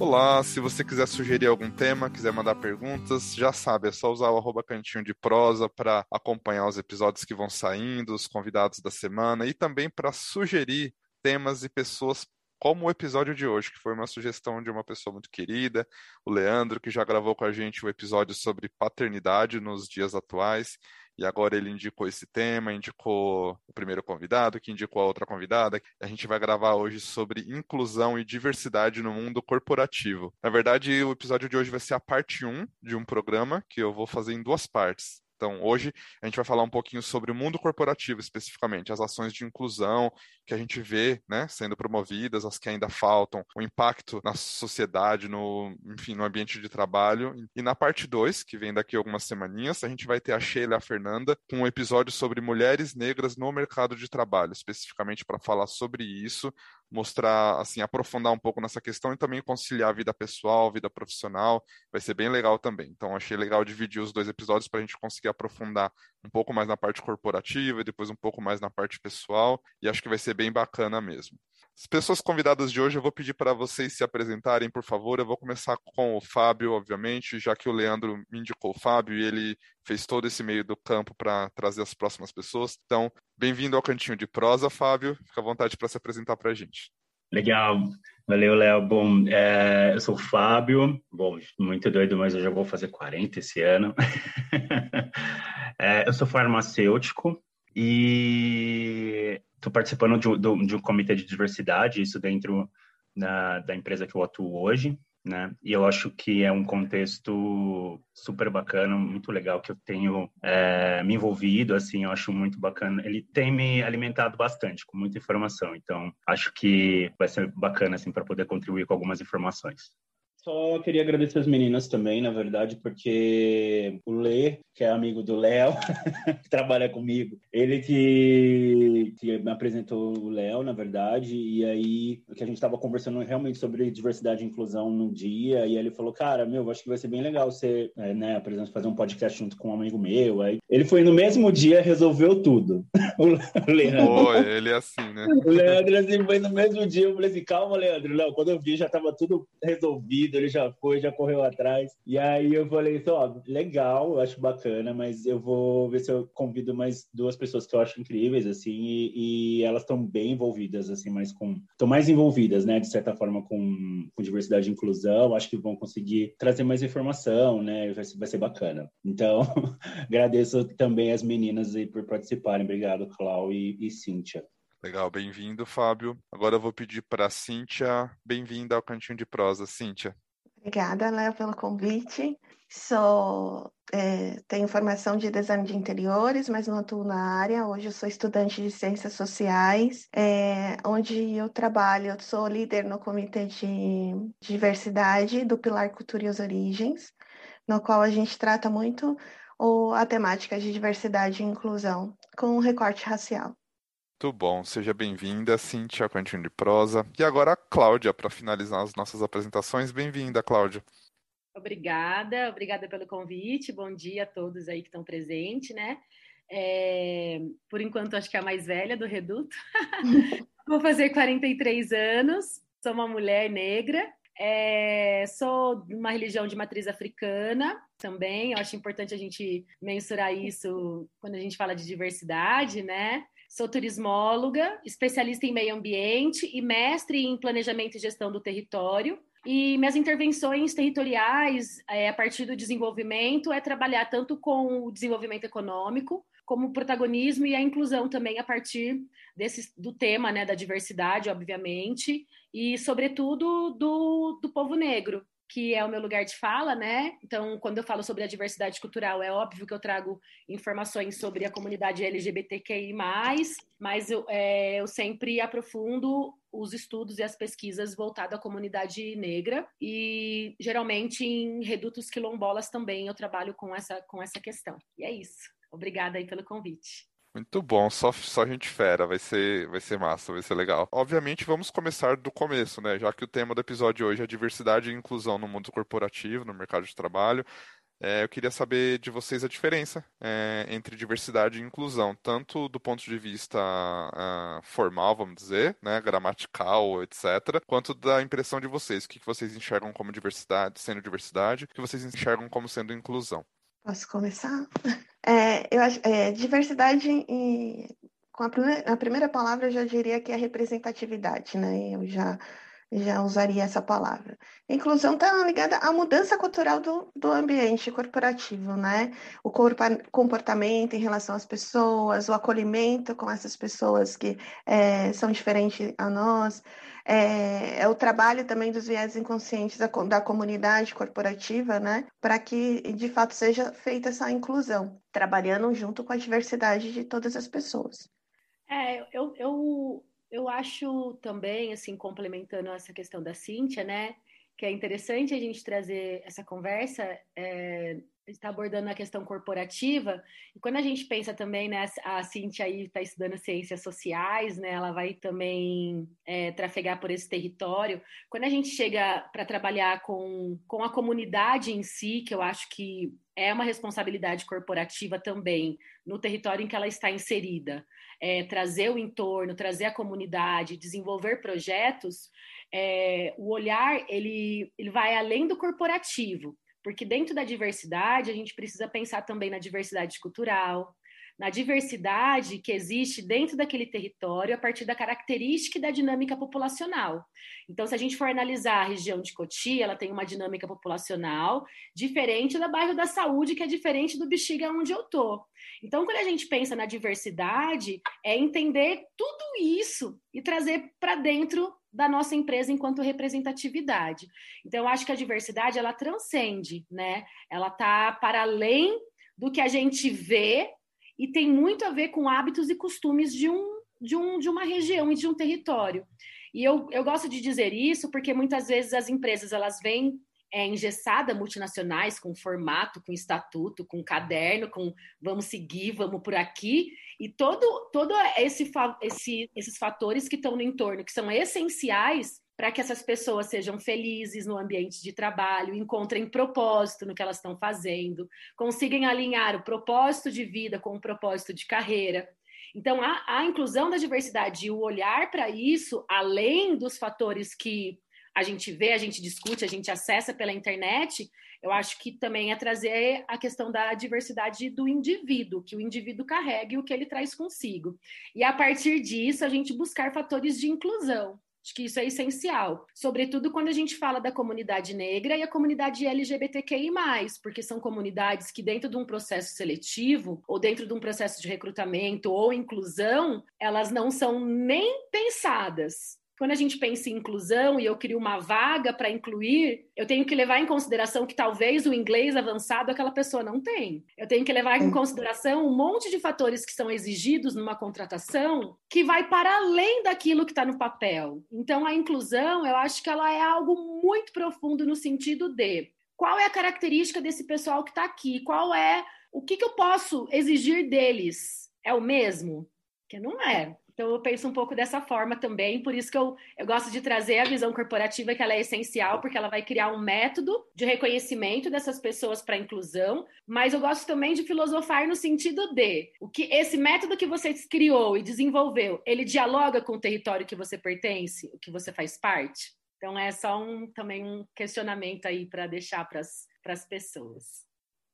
Olá, se você quiser sugerir algum tema, quiser mandar perguntas, já sabe, é só usar o arroba cantinho de prosa para acompanhar os episódios que vão saindo, os convidados da semana e também para sugerir temas e pessoas como o episódio de hoje, que foi uma sugestão de uma pessoa muito querida, o Leandro, que já gravou com a gente o um episódio sobre paternidade nos dias atuais e agora ele indicou esse tema, indicou o primeiro convidado, que indicou a outra convidada. A gente vai gravar hoje sobre inclusão e diversidade no mundo corporativo. Na verdade, o episódio de hoje vai ser a parte 1 de um programa que eu vou fazer em duas partes. Então, hoje a gente vai falar um pouquinho sobre o mundo corporativo especificamente, as ações de inclusão que a gente vê, né, sendo promovidas, as que ainda faltam, o impacto na sociedade, no, enfim, no ambiente de trabalho. E na parte 2, que vem daqui algumas semaninhas, a gente vai ter a Sheila e a Fernanda com um episódio sobre mulheres negras no mercado de trabalho, especificamente para falar sobre isso, mostrar, assim, aprofundar um pouco nessa questão e também conciliar a vida pessoal, vida profissional. Vai ser bem legal também. Então, achei legal dividir os dois episódios para a gente conseguir aprofundar um pouco mais na parte corporativa e depois um pouco mais na parte pessoal. E acho que vai ser bem bacana mesmo. As pessoas convidadas de hoje, eu vou pedir para vocês se apresentarem, por favor. Eu vou começar com o Fábio, obviamente, já que o Leandro me indicou o Fábio e ele fez todo esse meio do campo para trazer as próximas pessoas. Então, bem-vindo ao Cantinho de Prosa, Fábio. Fica à vontade para se apresentar para a gente. Legal, valeu, Léo. Bom, é, eu sou o Fábio. Bom, muito doido, mas eu já vou fazer 40 esse ano. é, eu sou farmacêutico e estou participando de, de, de, um comitê de diversidade, isso dentro da, da empresa que eu atuo hoje, né? E eu acho que é um contexto super bacana, muito legal que eu tenho é, me envolvido, assim, eu acho muito bacana. Ele tem me alimentado bastante com muita informação, então acho que vai ser bacana assim para poder contribuir com algumas informações. Só queria agradecer as meninas também, na verdade, porque o Lê, que é amigo do Léo, que trabalha comigo, ele que, que me apresentou o Léo, na verdade, e aí que a gente estava conversando realmente sobre diversidade e inclusão no dia, e ele falou, cara, meu, acho que vai ser bem legal você, é, né, por exemplo, fazer um podcast junto com um amigo meu. Aí ele foi no mesmo dia, resolveu tudo. o Leandro. Oh, ele é assim, né? o Leandro, assim, foi no mesmo dia, eu falei assim, calma, Leandro, Léo, quando eu vi já estava tudo resolvido, ele já foi, já correu atrás. E aí eu falei ó, legal, eu acho bacana, mas eu vou ver se eu convido mais duas pessoas que eu acho incríveis, assim, e, e elas estão bem envolvidas, assim, mais com... Estão mais envolvidas, né, de certa forma, com, com diversidade e inclusão, acho que vão conseguir trazer mais informação, né, vai ser, vai ser bacana. Então, agradeço também as meninas aí por participarem. Obrigado, Clau e, e Cíntia. Legal, bem-vindo, Fábio. Agora eu vou pedir para a Cíntia, bem-vinda ao Cantinho de Prosa. Cíntia. Obrigada, Léo, pelo convite. Sou, é, tenho formação de design de interiores, mas não atuo na área. Hoje eu sou estudante de ciências sociais, é, onde eu trabalho, eu sou líder no comitê de diversidade do Pilar Cultura e as Origens, no qual a gente trata muito o, a temática de diversidade e inclusão com recorte racial. Muito bom, seja bem-vinda, Cintia Cantinho de Prosa. E agora a Cláudia, para finalizar as nossas apresentações. Bem-vinda, Cláudia. Obrigada, obrigada pelo convite. Bom dia a todos aí que estão presentes, né? É, por enquanto, acho que é a mais velha do Reduto. Vou fazer 43 anos, sou uma mulher negra, é, sou de uma religião de matriz africana também. Eu acho importante a gente mensurar isso quando a gente fala de diversidade, né? Sou turismóloga, especialista em meio ambiente e mestre em planejamento e gestão do território. E minhas intervenções territoriais, é, a partir do desenvolvimento, é trabalhar tanto com o desenvolvimento econômico, como o protagonismo e a inclusão também a partir desse, do tema né, da diversidade, obviamente, e, sobretudo, do, do povo negro, que é o meu lugar de fala, né? Então, quando eu falo sobre a diversidade cultural, é óbvio que eu trago informações sobre a comunidade LGBTQI+, mas eu, é, eu sempre aprofundo os estudos e as pesquisas voltadas à comunidade negra e geralmente em redutos quilombolas também eu trabalho com essa, com essa questão. E é isso. Obrigada aí pelo convite. Muito bom, só, só gente fera, vai ser, vai ser massa, vai ser legal. Obviamente, vamos começar do começo, né? Já que o tema do episódio hoje é diversidade e inclusão no mundo corporativo, no mercado de trabalho. é, eu queria saber de vocês a diferença é, entre diversidade e inclusão, tanto do ponto de vista uh, formal, vamos dizer, né, gramatical, etc., quanto da impressão de vocês. O que vocês enxergam como diversidade, sendo diversidade, o que vocês enxergam como sendo inclusão. Posso começar? É, eu acho, é, diversidade e com a primeira, a primeira palavra eu já diria que é representatividade, né? Eu já já usaria essa palavra. Inclusão está ligada à mudança cultural do, do ambiente corporativo, né? O comportamento em relação às pessoas, o acolhimento com essas pessoas que é, são diferentes a nós, é, é, o trabalho também dos viés inconscientes da, da comunidade corporativa, né? Para que de fato seja feita essa inclusão, trabalhando junto com a diversidade de todas as pessoas. É, eu, eu eu acho também, assim, complementando essa questão da Cíntia, né, que é interessante a gente trazer essa conversa, é, está abordando a questão corporativa, e quando a gente pensa também, né, a Cíntia aí está estudando ciências sociais, né, ela vai também é, trafegar por esse território, quando a gente chega para trabalhar com, com a comunidade em si, que eu acho que é uma responsabilidade corporativa também, no território em que ela está inserida, é, trazer o entorno, trazer a comunidade, desenvolver projetos, é, o olhar ele, ele vai além do corporativo, porque dentro da diversidade a gente precisa pensar também na diversidade cultural, na diversidade que existe dentro daquele território a partir da característica e da dinâmica populacional. Então, se a gente for analisar a região de Cotia, ela tem uma dinâmica populacional diferente do bairro da Saúde, que é diferente do Bexiga onde eu tô. Então, quando a gente pensa na diversidade, é entender tudo isso e trazer para dentro da nossa empresa enquanto representatividade. Então, eu acho que a diversidade ela transcende, né? Ela está para além do que a gente vê e tem muito a ver com hábitos e costumes de, um, de, um, de uma região e de um território. E eu, eu gosto de dizer isso porque muitas vezes as empresas elas vêm é, engessada multinacionais com formato, com estatuto, com caderno, com vamos seguir, vamos por aqui, e todo, todo esse, esse, esses fatores que estão no entorno, que são essenciais para que essas pessoas sejam felizes no ambiente de trabalho, encontrem propósito no que elas estão fazendo, consigam alinhar o propósito de vida com o propósito de carreira. Então, a, a inclusão da diversidade e o olhar para isso, além dos fatores que a gente vê, a gente discute, a gente acessa pela internet, eu acho que também é trazer a questão da diversidade do indivíduo, que o indivíduo carregue o que ele traz consigo. E a partir disso, a gente buscar fatores de inclusão. Acho que isso é essencial, sobretudo quando a gente fala da comunidade negra e a comunidade LGBTQI, porque são comunidades que, dentro de um processo seletivo, ou dentro de um processo de recrutamento ou inclusão, elas não são nem pensadas quando a gente pensa em inclusão e eu crio uma vaga para incluir, eu tenho que levar em consideração que talvez o inglês avançado aquela pessoa não tem. Eu tenho que levar em consideração um monte de fatores que são exigidos numa contratação que vai para além daquilo que está no papel. Então, a inclusão, eu acho que ela é algo muito profundo no sentido de qual é a característica desse pessoal que está aqui, qual é o que, que eu posso exigir deles. É o mesmo? Que não é. Então, eu penso um pouco dessa forma também, por isso que eu, eu gosto de trazer a visão corporativa, que ela é essencial, porque ela vai criar um método de reconhecimento dessas pessoas para inclusão, mas eu gosto também de filosofar no sentido de o que esse método que você criou e desenvolveu, ele dialoga com o território que você pertence, o que você faz parte? Então, é só um, também um questionamento aí para deixar para as pessoas.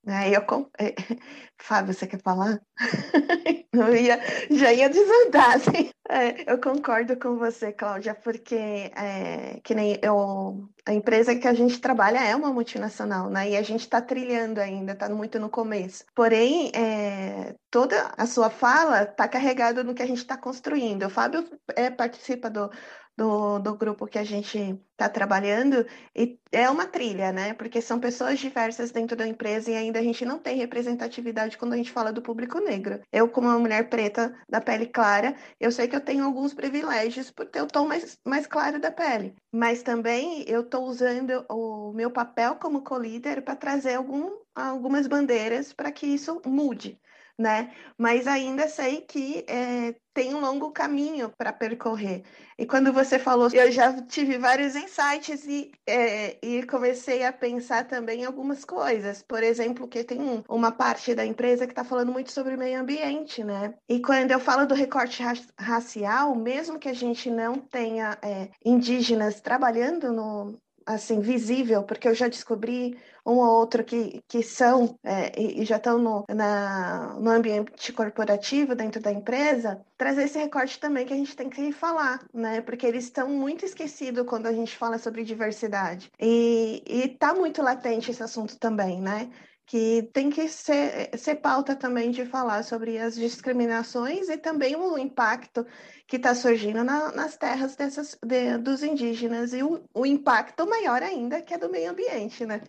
Aí eu. É, Fábio, você quer falar? Eu ia, já ia desandar, assim. É, eu concordo com você, Cláudia, porque é, que nem eu, a empresa que a gente trabalha é uma multinacional, né? E a gente está trilhando ainda, está muito no começo. Porém, é, toda a sua fala está carregada no que a gente está construindo. O Fábio é, participa do, do, do grupo que a gente está trabalhando, e é uma trilha, né? Porque são pessoas diversas dentro da empresa e ainda a gente não tem representatividade quando a gente fala do público negro. Eu, como uma mulher preta da pele clara, eu sei que eu tenho alguns privilégios por ter o tom mais, mais claro da pele, mas também eu estou usando o meu papel como co-líder para trazer algum, algumas bandeiras para que isso mude né? Mas ainda sei que é, tem um longo caminho para percorrer. E quando você falou, eu já tive vários insights e, é, e comecei a pensar também em algumas coisas. Por exemplo, que tem uma parte da empresa que está falando muito sobre meio ambiente, né? E quando eu falo do recorte racial, mesmo que a gente não tenha é, indígenas trabalhando no, assim visível, porque eu já descobri um ou outro que, que são é, e, e, já estão no, na, no ambiente corporativo dentro da empresa, trazer esse recorte também que a gente tem que falar, né? Porque eles estão muito esquecidos quando a gente fala sobre diversidade. E está muito latente esse assunto também, né? que tem que ser, ser pauta também de falar sobre as discriminações e também o impacto que está surgindo na, nas terras dessas, de, dos indígenas e o, o impacto maior ainda que é do meio ambiente, né?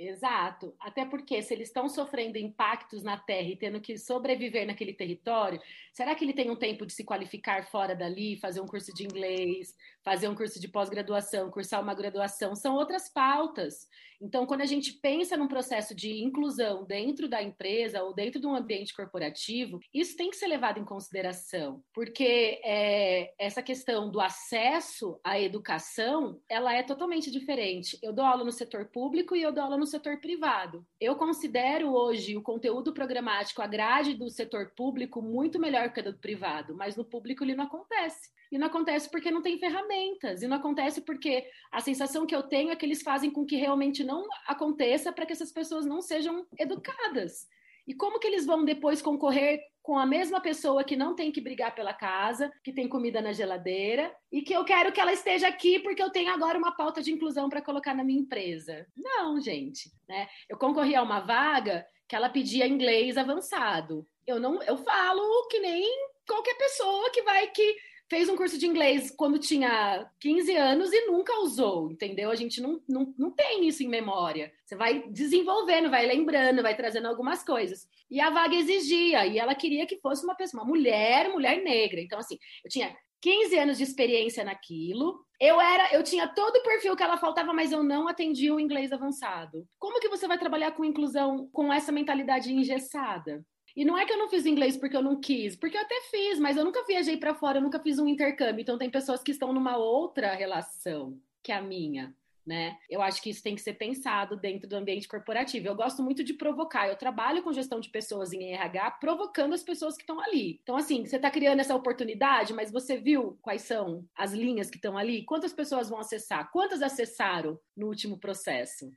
Exato. Até porque se eles estão sofrendo impactos na terra e tendo que sobreviver naquele território, será que ele tem um tempo de se qualificar fora dali, fazer um curso de inglês, fazer um curso de pós-graduação, cursar uma graduação? São outras pautas. Então, quando a gente pensa num processo de inclusão dentro da empresa ou dentro de um ambiente corporativo, isso tem que ser levado em consideração, porque é, essa questão do acesso à educação, ela é totalmente diferente. Eu dou aula no setor público e eu dou aula no setor privado. Eu considero hoje o conteúdo programático, a grade do setor público muito melhor que a do privado, mas no público ele não acontece. E não acontece porque não tem ferramentas. E não acontece porque a sensação que eu tenho é que eles fazem com que realmente não aconteça para que essas pessoas não sejam educadas. E como que eles vão depois concorrer com a mesma pessoa que não tem que brigar pela casa, que tem comida na geladeira e que eu quero que ela esteja aqui porque eu tenho agora uma pauta de inclusão para colocar na minha empresa? Não, gente, né? Eu concorri a uma vaga que ela pedia inglês avançado. Eu não, eu falo que nem qualquer pessoa que vai que fez um curso de inglês quando tinha 15 anos e nunca usou, entendeu? A gente não, não, não tem isso em memória. Você vai desenvolvendo, vai lembrando, vai trazendo algumas coisas. E a vaga exigia, e ela queria que fosse uma pessoa, uma mulher, mulher negra. Então, assim, eu tinha 15 anos de experiência naquilo. Eu era, eu tinha todo o perfil que ela faltava, mas eu não atendia o inglês avançado. Como que você vai trabalhar com inclusão com essa mentalidade engessada? E não é que eu não fiz inglês porque eu não quis, porque eu até fiz, mas eu nunca viajei para fora, eu nunca fiz um intercâmbio. Então tem pessoas que estão numa outra relação que a minha. Né? Eu acho que isso tem que ser pensado dentro do ambiente corporativo. Eu gosto muito de provocar. Eu trabalho com gestão de pessoas em RH, provocando as pessoas que estão ali. Então, assim, você está criando essa oportunidade, mas você viu quais são as linhas que estão ali? Quantas pessoas vão acessar? Quantas acessaram no último processo?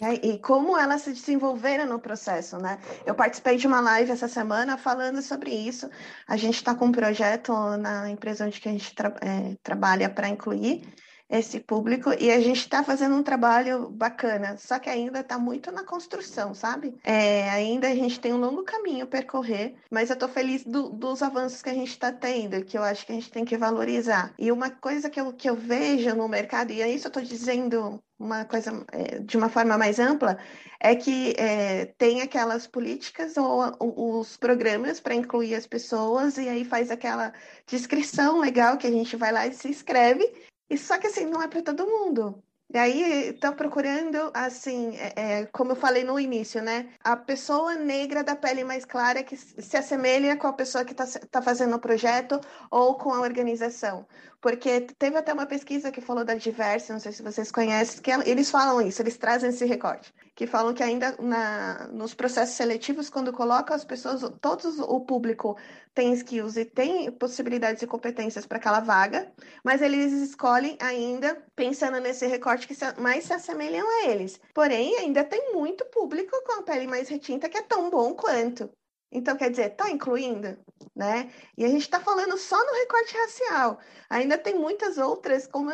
É, e como elas se desenvolveram no processo, né? Eu participei de uma live essa semana falando sobre isso. A gente está com um projeto na empresa onde a gente tra é, trabalha para incluir esse público e a gente está fazendo um trabalho bacana, só que ainda está muito na construção, sabe? É, ainda a gente tem um longo caminho a percorrer, mas eu estou feliz do, dos avanços que a gente está tendo, que eu acho que a gente tem que valorizar. E uma coisa que eu, que eu vejo no mercado, e é isso eu estou dizendo uma coisa é, de uma forma mais ampla, é que é, tem aquelas políticas ou, ou os programas para incluir as pessoas, e aí faz aquela descrição legal que a gente vai lá e se inscreve, e só que assim, não é para todo mundo. E aí estão procurando, assim, é, é, como eu falei no início, né? A pessoa negra da pele mais clara que se assemelha com a pessoa que está tá fazendo o projeto ou com a organização. Porque teve até uma pesquisa que falou da Diverse, não sei se vocês conhecem, que eles falam isso, eles trazem esse recorte, que falam que ainda na, nos processos seletivos, quando colocam as pessoas, todos o público tem skills e tem possibilidades e competências para aquela vaga, mas eles escolhem ainda pensando nesse recorte que mais se assemelham a eles. Porém, ainda tem muito público com a pele mais retinta que é tão bom quanto. Então, quer dizer, está incluindo, né? E a gente está falando só no recorte racial. Ainda tem muitas outras, como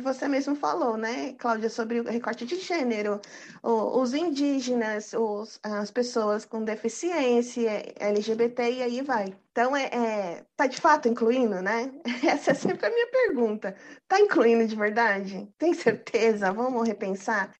você mesmo falou, né, Cláudia, sobre o recorte de gênero, os indígenas, os, as pessoas com deficiência, LGBT e aí vai. Então, é, é, tá de fato incluindo, né? Essa é sempre a minha pergunta. Tá incluindo de verdade? Tem certeza? Vamos repensar?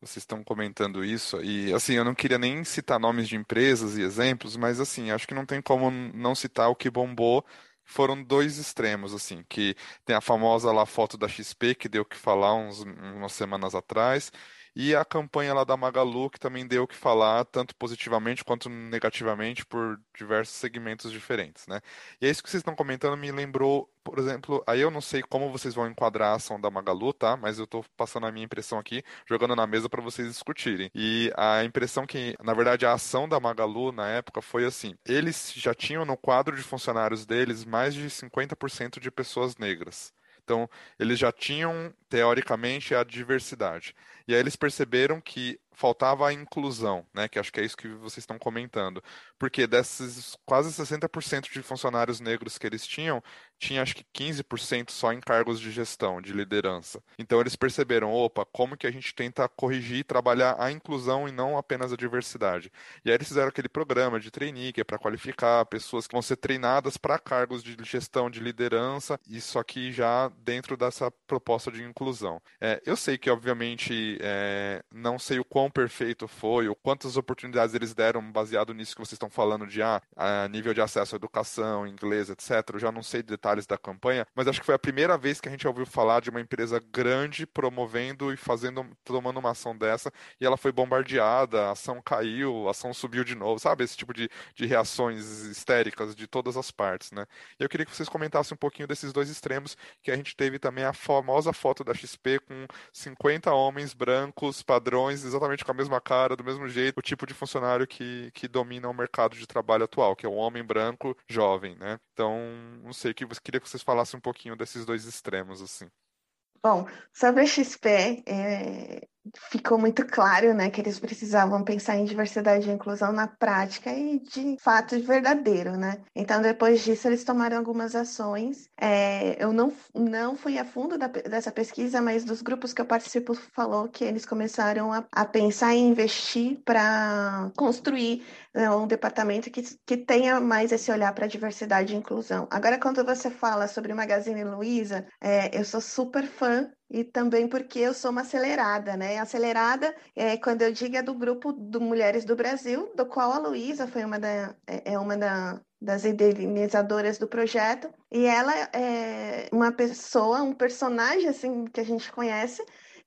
Vocês estão comentando isso e assim, eu não queria nem citar nomes de empresas e exemplos, mas assim, acho que não tem como não citar o que bombou. Foram dois extremos, assim, que tem a famosa lá foto da XP que deu o que falar uns, umas semanas atrás, e a campanha lá da Magalu, que também deu o que falar, tanto positivamente quanto negativamente, por diversos segmentos diferentes, né? E é isso que vocês estão comentando me lembrou, por exemplo, aí eu não sei como vocês vão enquadrar a ação da Magalu, tá? Mas eu tô passando a minha impressão aqui, jogando na mesa para vocês discutirem. E a impressão que, na verdade, a ação da Magalu na época foi assim: eles já tinham no quadro de funcionários deles mais de 50% de pessoas negras. Então, eles já tinham, teoricamente, a diversidade. E aí eles perceberam que faltava a inclusão, né? Que acho que é isso que vocês estão comentando. Porque desses quase 60% de funcionários negros que eles tinham, tinha acho que 15% só em cargos de gestão, de liderança. Então eles perceberam, opa, como que a gente tenta corrigir e trabalhar a inclusão e não apenas a diversidade. E aí eles fizeram aquele programa de trainee, que é para qualificar pessoas que vão ser treinadas para cargos de gestão, de liderança, isso aqui já dentro dessa proposta de inclusão. É, eu sei que, obviamente, é, não sei o quão perfeito foi, ou quantas oportunidades eles deram baseado nisso que vocês estão falando de ah, nível de acesso à educação, inglês, etc. Eu já não sei detalhes da campanha, mas acho que foi a primeira vez que a gente ouviu falar de uma empresa grande promovendo e fazendo, tomando uma ação dessa, e ela foi bombardeada, a ação caiu, a ação subiu de novo, sabe? Esse tipo de, de reações histéricas de todas as partes, né? E eu queria que vocês comentassem um pouquinho desses dois extremos, que a gente teve também a famosa foto da XP com 50 homens brancos, padrões, exatamente exatamente com a mesma cara, do mesmo jeito, o tipo de funcionário que, que domina o mercado de trabalho atual, que é o homem branco jovem, né? Então, não sei, que queria que vocês falassem um pouquinho desses dois extremos, assim. Bom, sobre a XP, é, ficou muito claro, né, que eles precisavam pensar em diversidade e inclusão na prática e de fato verdadeiro, né? Então, depois disso, eles tomaram algumas ações. É, eu não, não fui a fundo da, dessa pesquisa, mas dos grupos que eu participo falou que eles começaram a, a pensar em investir para construir né, um departamento que, que tenha mais esse olhar para diversidade e inclusão. Agora, quando você fala sobre Magazine Luiza, é, eu sou super fã e também porque eu sou uma acelerada, né? Acelerada, é, quando eu digo, é do grupo do Mulheres do Brasil, do qual a Luísa foi uma, da, é, é uma da, das idealizadoras do projeto, e ela é uma pessoa, um personagem assim que a gente conhece,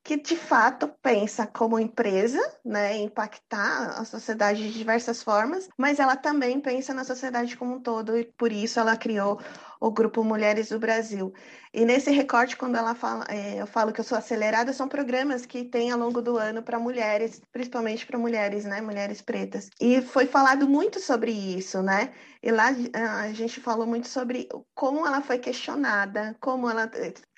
que de fato pensa como empresa, né, impactar a sociedade de diversas formas, mas ela também pensa na sociedade como um todo e por isso ela criou o grupo Mulheres do Brasil. E nesse recorte, quando ela fala, é, eu falo que eu sou acelerada, são programas que tem ao longo do ano para mulheres, principalmente para mulheres, né, mulheres pretas. E foi falado muito sobre isso, né? E lá a gente falou muito sobre como ela foi questionada, como ela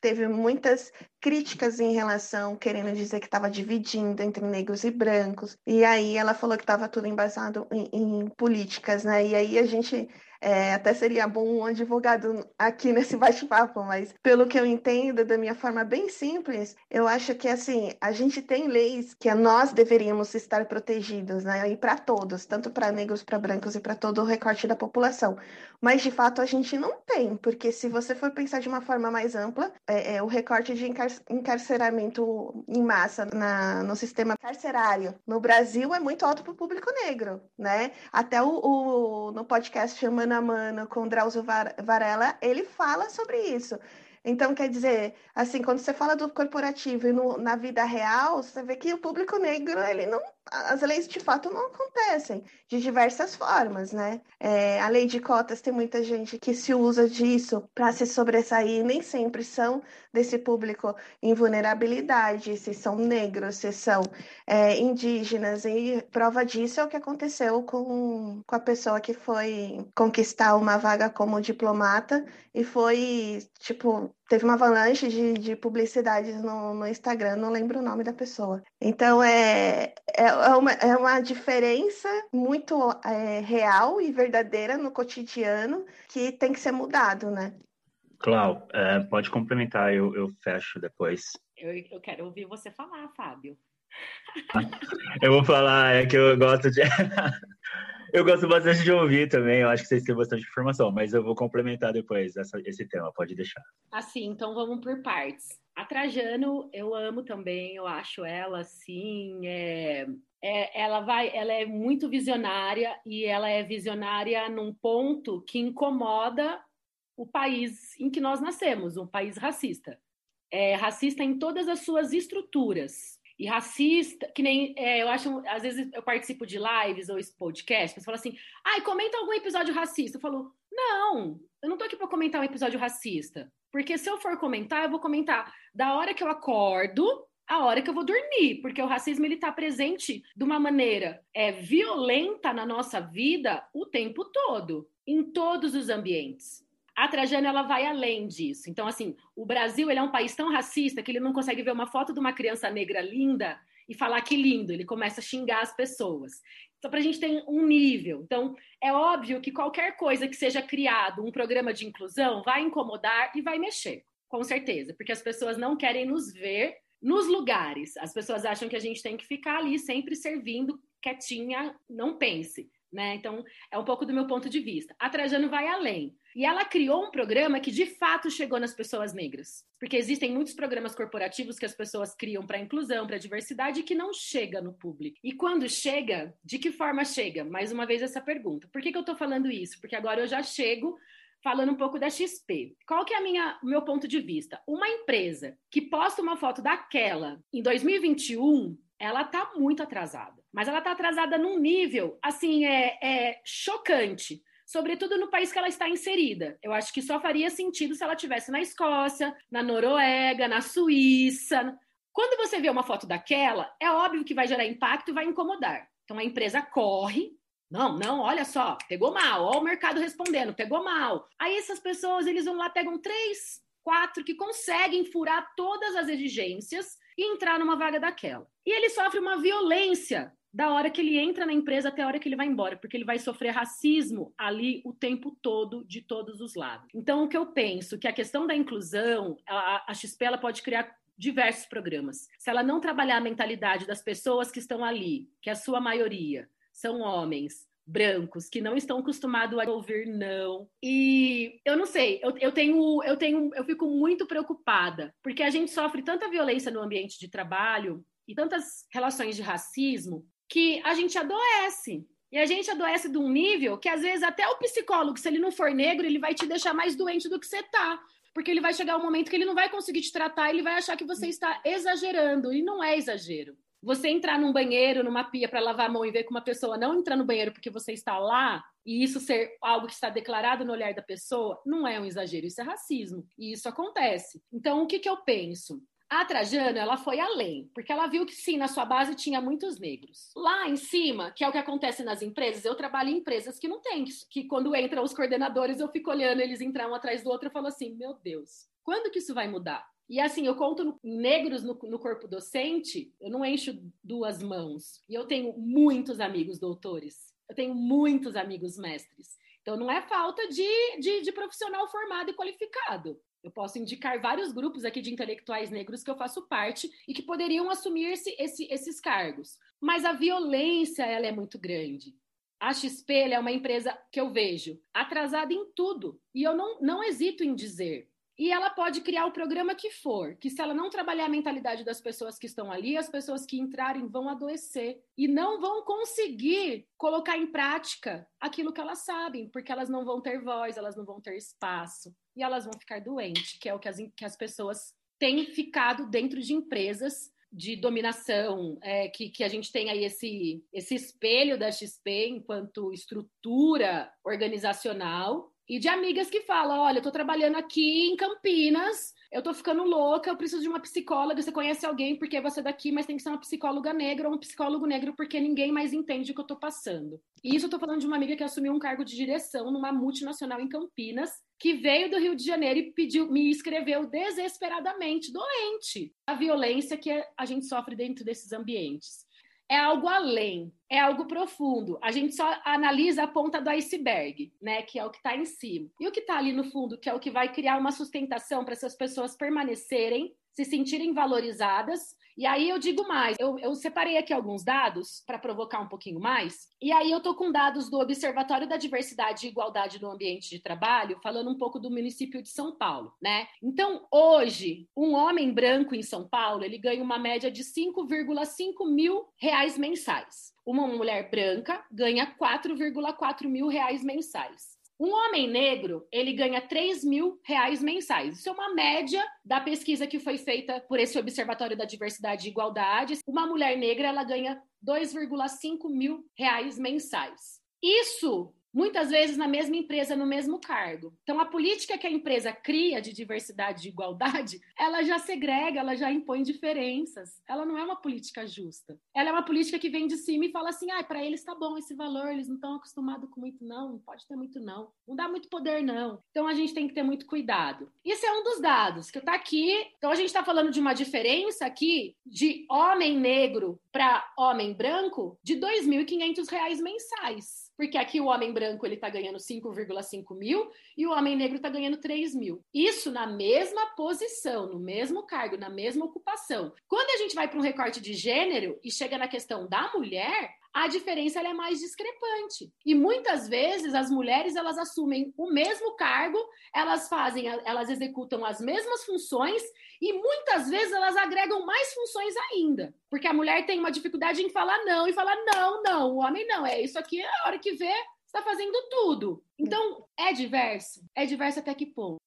teve muitas críticas em relação, querendo dizer que estava dividindo entre negros e brancos. E aí ela falou que estava tudo embasado em, em políticas, né? E aí a gente é, até seria bom um advogado aqui nesse bate-papo, mas pelo que eu entendo, da minha forma bem simples, eu acho que assim a gente tem leis que nós deveríamos estar protegidos, né? E para todos, tanto para negros, para brancos e para todo o recorte da população. Mas de fato a gente não tem, porque se você for pensar de uma forma mais ampla, é, é o recorte de encar encarceramento em massa na, no sistema carcerário no Brasil é muito alto para o público negro, né? Até o, o no podcast chamando mano a mano com Drauzio Varela, ele fala sobre isso. Então, quer dizer, assim, quando você fala do corporativo e no, na vida real, você vê que o público negro, ele não as leis de fato não acontecem de diversas formas, né? É, a lei de cotas tem muita gente que se usa disso para se sobressair, nem sempre são desse público em vulnerabilidade, se são negros, se são é, indígenas, e prova disso é o que aconteceu com, com a pessoa que foi conquistar uma vaga como diplomata e foi, tipo, teve uma avalanche de, de publicidades no, no Instagram, não lembro o nome da pessoa. Então, é, é, é, uma, é uma diferença muito é, real e verdadeira no cotidiano que tem que ser mudado, né? Clau, é, pode complementar, eu, eu fecho depois. Eu, eu quero ouvir você falar, Fábio. eu vou falar, é que eu gosto de. eu gosto bastante de ouvir também, eu acho que vocês têm bastante informação, mas eu vou complementar depois essa, esse tema, pode deixar. Assim, então vamos por partes. A Trajano, eu amo também, eu acho ela assim, é, é, ela vai, ela é muito visionária e ela é visionária num ponto que incomoda o país em que nós nascemos, um país racista. É racista em todas as suas estruturas. e racista, que nem é, eu acho, às vezes eu participo de lives ou podcasts, você fala assim, ai, comenta algum episódio racista. Eu falo, não, eu não tô aqui para comentar um episódio racista. Porque se eu for comentar, eu vou comentar da hora que eu acordo a hora que eu vou dormir, porque o racismo ele está presente de uma maneira é, violenta na nossa vida o tempo todo, em todos os ambientes. A Trajana ela vai além disso. Então, assim, o Brasil ele é um país tão racista que ele não consegue ver uma foto de uma criança negra linda e falar que lindo. Ele começa a xingar as pessoas. Então, para a gente ter um nível. Então, é óbvio que qualquer coisa que seja criado, um programa de inclusão, vai incomodar e vai mexer, com certeza, porque as pessoas não querem nos ver nos lugares. As pessoas acham que a gente tem que ficar ali sempre servindo quietinha, não pense. Né? Então, é um pouco do meu ponto de vista. A Trajano vai além. E ela criou um programa que de fato chegou nas pessoas negras. Porque existem muitos programas corporativos que as pessoas criam para inclusão, para diversidade, que não chega no público. E quando chega, de que forma chega? Mais uma vez essa pergunta. Por que, que eu estou falando isso? Porque agora eu já chego falando um pouco da XP. Qual que é o meu ponto de vista? Uma empresa que posta uma foto daquela em 2021, ela está muito atrasada. Mas ela está atrasada num nível, assim, é, é chocante sobretudo no país que ela está inserida. Eu acho que só faria sentido se ela tivesse na Escócia, na Noruega, na Suíça. Quando você vê uma foto daquela, é óbvio que vai gerar impacto e vai incomodar. Então a empresa corre, não, não, olha só, pegou mal, olha o mercado respondendo, pegou mal. Aí essas pessoas, eles vão lá, pegam três, quatro que conseguem furar todas as exigências e entrar numa vaga daquela. E ele sofre uma violência da hora que ele entra na empresa até a hora que ele vai embora, porque ele vai sofrer racismo ali o tempo todo, de todos os lados. Então, o que eu penso que a questão da inclusão, a, a XP ela pode criar diversos programas. Se ela não trabalhar a mentalidade das pessoas que estão ali, que a sua maioria, são homens brancos que não estão acostumados a ouvir não. E eu não sei, eu, eu tenho, eu tenho, eu fico muito preocupada, porque a gente sofre tanta violência no ambiente de trabalho e tantas relações de racismo que a gente adoece. E a gente adoece de um nível que, às vezes, até o psicólogo, se ele não for negro, ele vai te deixar mais doente do que você tá. Porque ele vai chegar um momento que ele não vai conseguir te tratar, ele vai achar que você está exagerando. E não é exagero. Você entrar num banheiro, numa pia para lavar a mão e ver que uma pessoa não entra no banheiro porque você está lá, e isso ser algo que está declarado no olhar da pessoa, não é um exagero, isso é racismo. E isso acontece. Então, o que, que eu penso? A Trajano, ela foi além, porque ela viu que sim, na sua base tinha muitos negros. Lá em cima, que é o que acontece nas empresas, eu trabalho em empresas que não tem, que quando entram os coordenadores, eu fico olhando eles entrar um atrás do outro e falo assim, meu Deus, quando que isso vai mudar? E assim, eu conto no, negros no, no, corpo docente, eu não encho duas mãos. E eu tenho muitos amigos doutores, eu tenho muitos amigos mestres. Então, não é falta de, de, de profissional formado e qualificado. Eu posso indicar vários grupos aqui de intelectuais negros que eu faço parte e que poderiam assumir esse, esse, esses cargos. Mas a violência ela é muito grande. A XP é uma empresa que eu vejo atrasada em tudo. E eu não, não hesito em dizer e ela pode criar o programa que for, que se ela não trabalhar a mentalidade das pessoas que estão ali, as pessoas que entrarem vão adoecer e não vão conseguir colocar em prática aquilo que elas sabem, porque elas não vão ter voz, elas não vão ter espaço e elas vão ficar doentes, que é o que as, que as pessoas têm ficado dentro de empresas de dominação, é, que, que a gente tem aí esse, esse espelho da XP enquanto estrutura organizacional e de amigas que falam: olha, eu tô trabalhando aqui em Campinas, eu tô ficando louca, eu preciso de uma psicóloga. Você conhece alguém porque você é daqui, mas tem que ser uma psicóloga negra ou um psicólogo negro porque ninguém mais entende o que eu tô passando. E isso eu tô falando de uma amiga que assumiu um cargo de direção numa multinacional em Campinas, que veio do Rio de Janeiro e pediu, me escreveu desesperadamente, doente, a violência que a gente sofre dentro desses ambientes é algo além, é algo profundo. A gente só analisa a ponta do iceberg, né, que é o que está em cima. E o que está ali no fundo, que é o que vai criar uma sustentação para essas pessoas permanecerem, se sentirem valorizadas e aí eu digo mais, eu, eu separei aqui alguns dados para provocar um pouquinho mais. E aí eu tô com dados do Observatório da Diversidade e Igualdade no Ambiente de Trabalho, falando um pouco do município de São Paulo, né? Então, hoje, um homem branco em São Paulo, ele ganha uma média de 5,5 mil reais mensais. Uma mulher branca ganha 4,4 mil reais mensais. Um homem negro, ele ganha 3 mil reais mensais. Isso é uma média da pesquisa que foi feita por esse Observatório da Diversidade e Igualdade. Uma mulher negra, ela ganha 2,5 mil reais mensais. Isso muitas vezes na mesma empresa, no mesmo cargo. Então, a política que a empresa cria de diversidade e igualdade, ela já segrega, ela já impõe diferenças. Ela não é uma política justa. Ela é uma política que vem de cima e fala assim: ah, para eles está bom esse valor, eles não estão acostumados com muito, não, não pode ter muito, não. Não dá muito poder, não. Então, a gente tem que ter muito cuidado. Isso é um dos dados que está aqui. Então, a gente está falando de uma diferença aqui de homem negro para homem branco de R$ 2.500 mensais. Porque aqui o homem branco ele está ganhando 5,5 mil e o homem negro está ganhando 3 mil. Isso na mesma posição, no mesmo cargo, na mesma ocupação. Quando a gente vai para um recorte de gênero e chega na questão da mulher, a diferença é mais discrepante. E muitas vezes as mulheres elas assumem o mesmo cargo, elas fazem, elas executam as mesmas funções e muitas vezes elas agregam mais funções ainda. Porque a mulher tem uma dificuldade em falar não e falar não, não, o homem não, é isso aqui, a hora que vê, está fazendo tudo. Então, é diverso. É diverso até que ponto?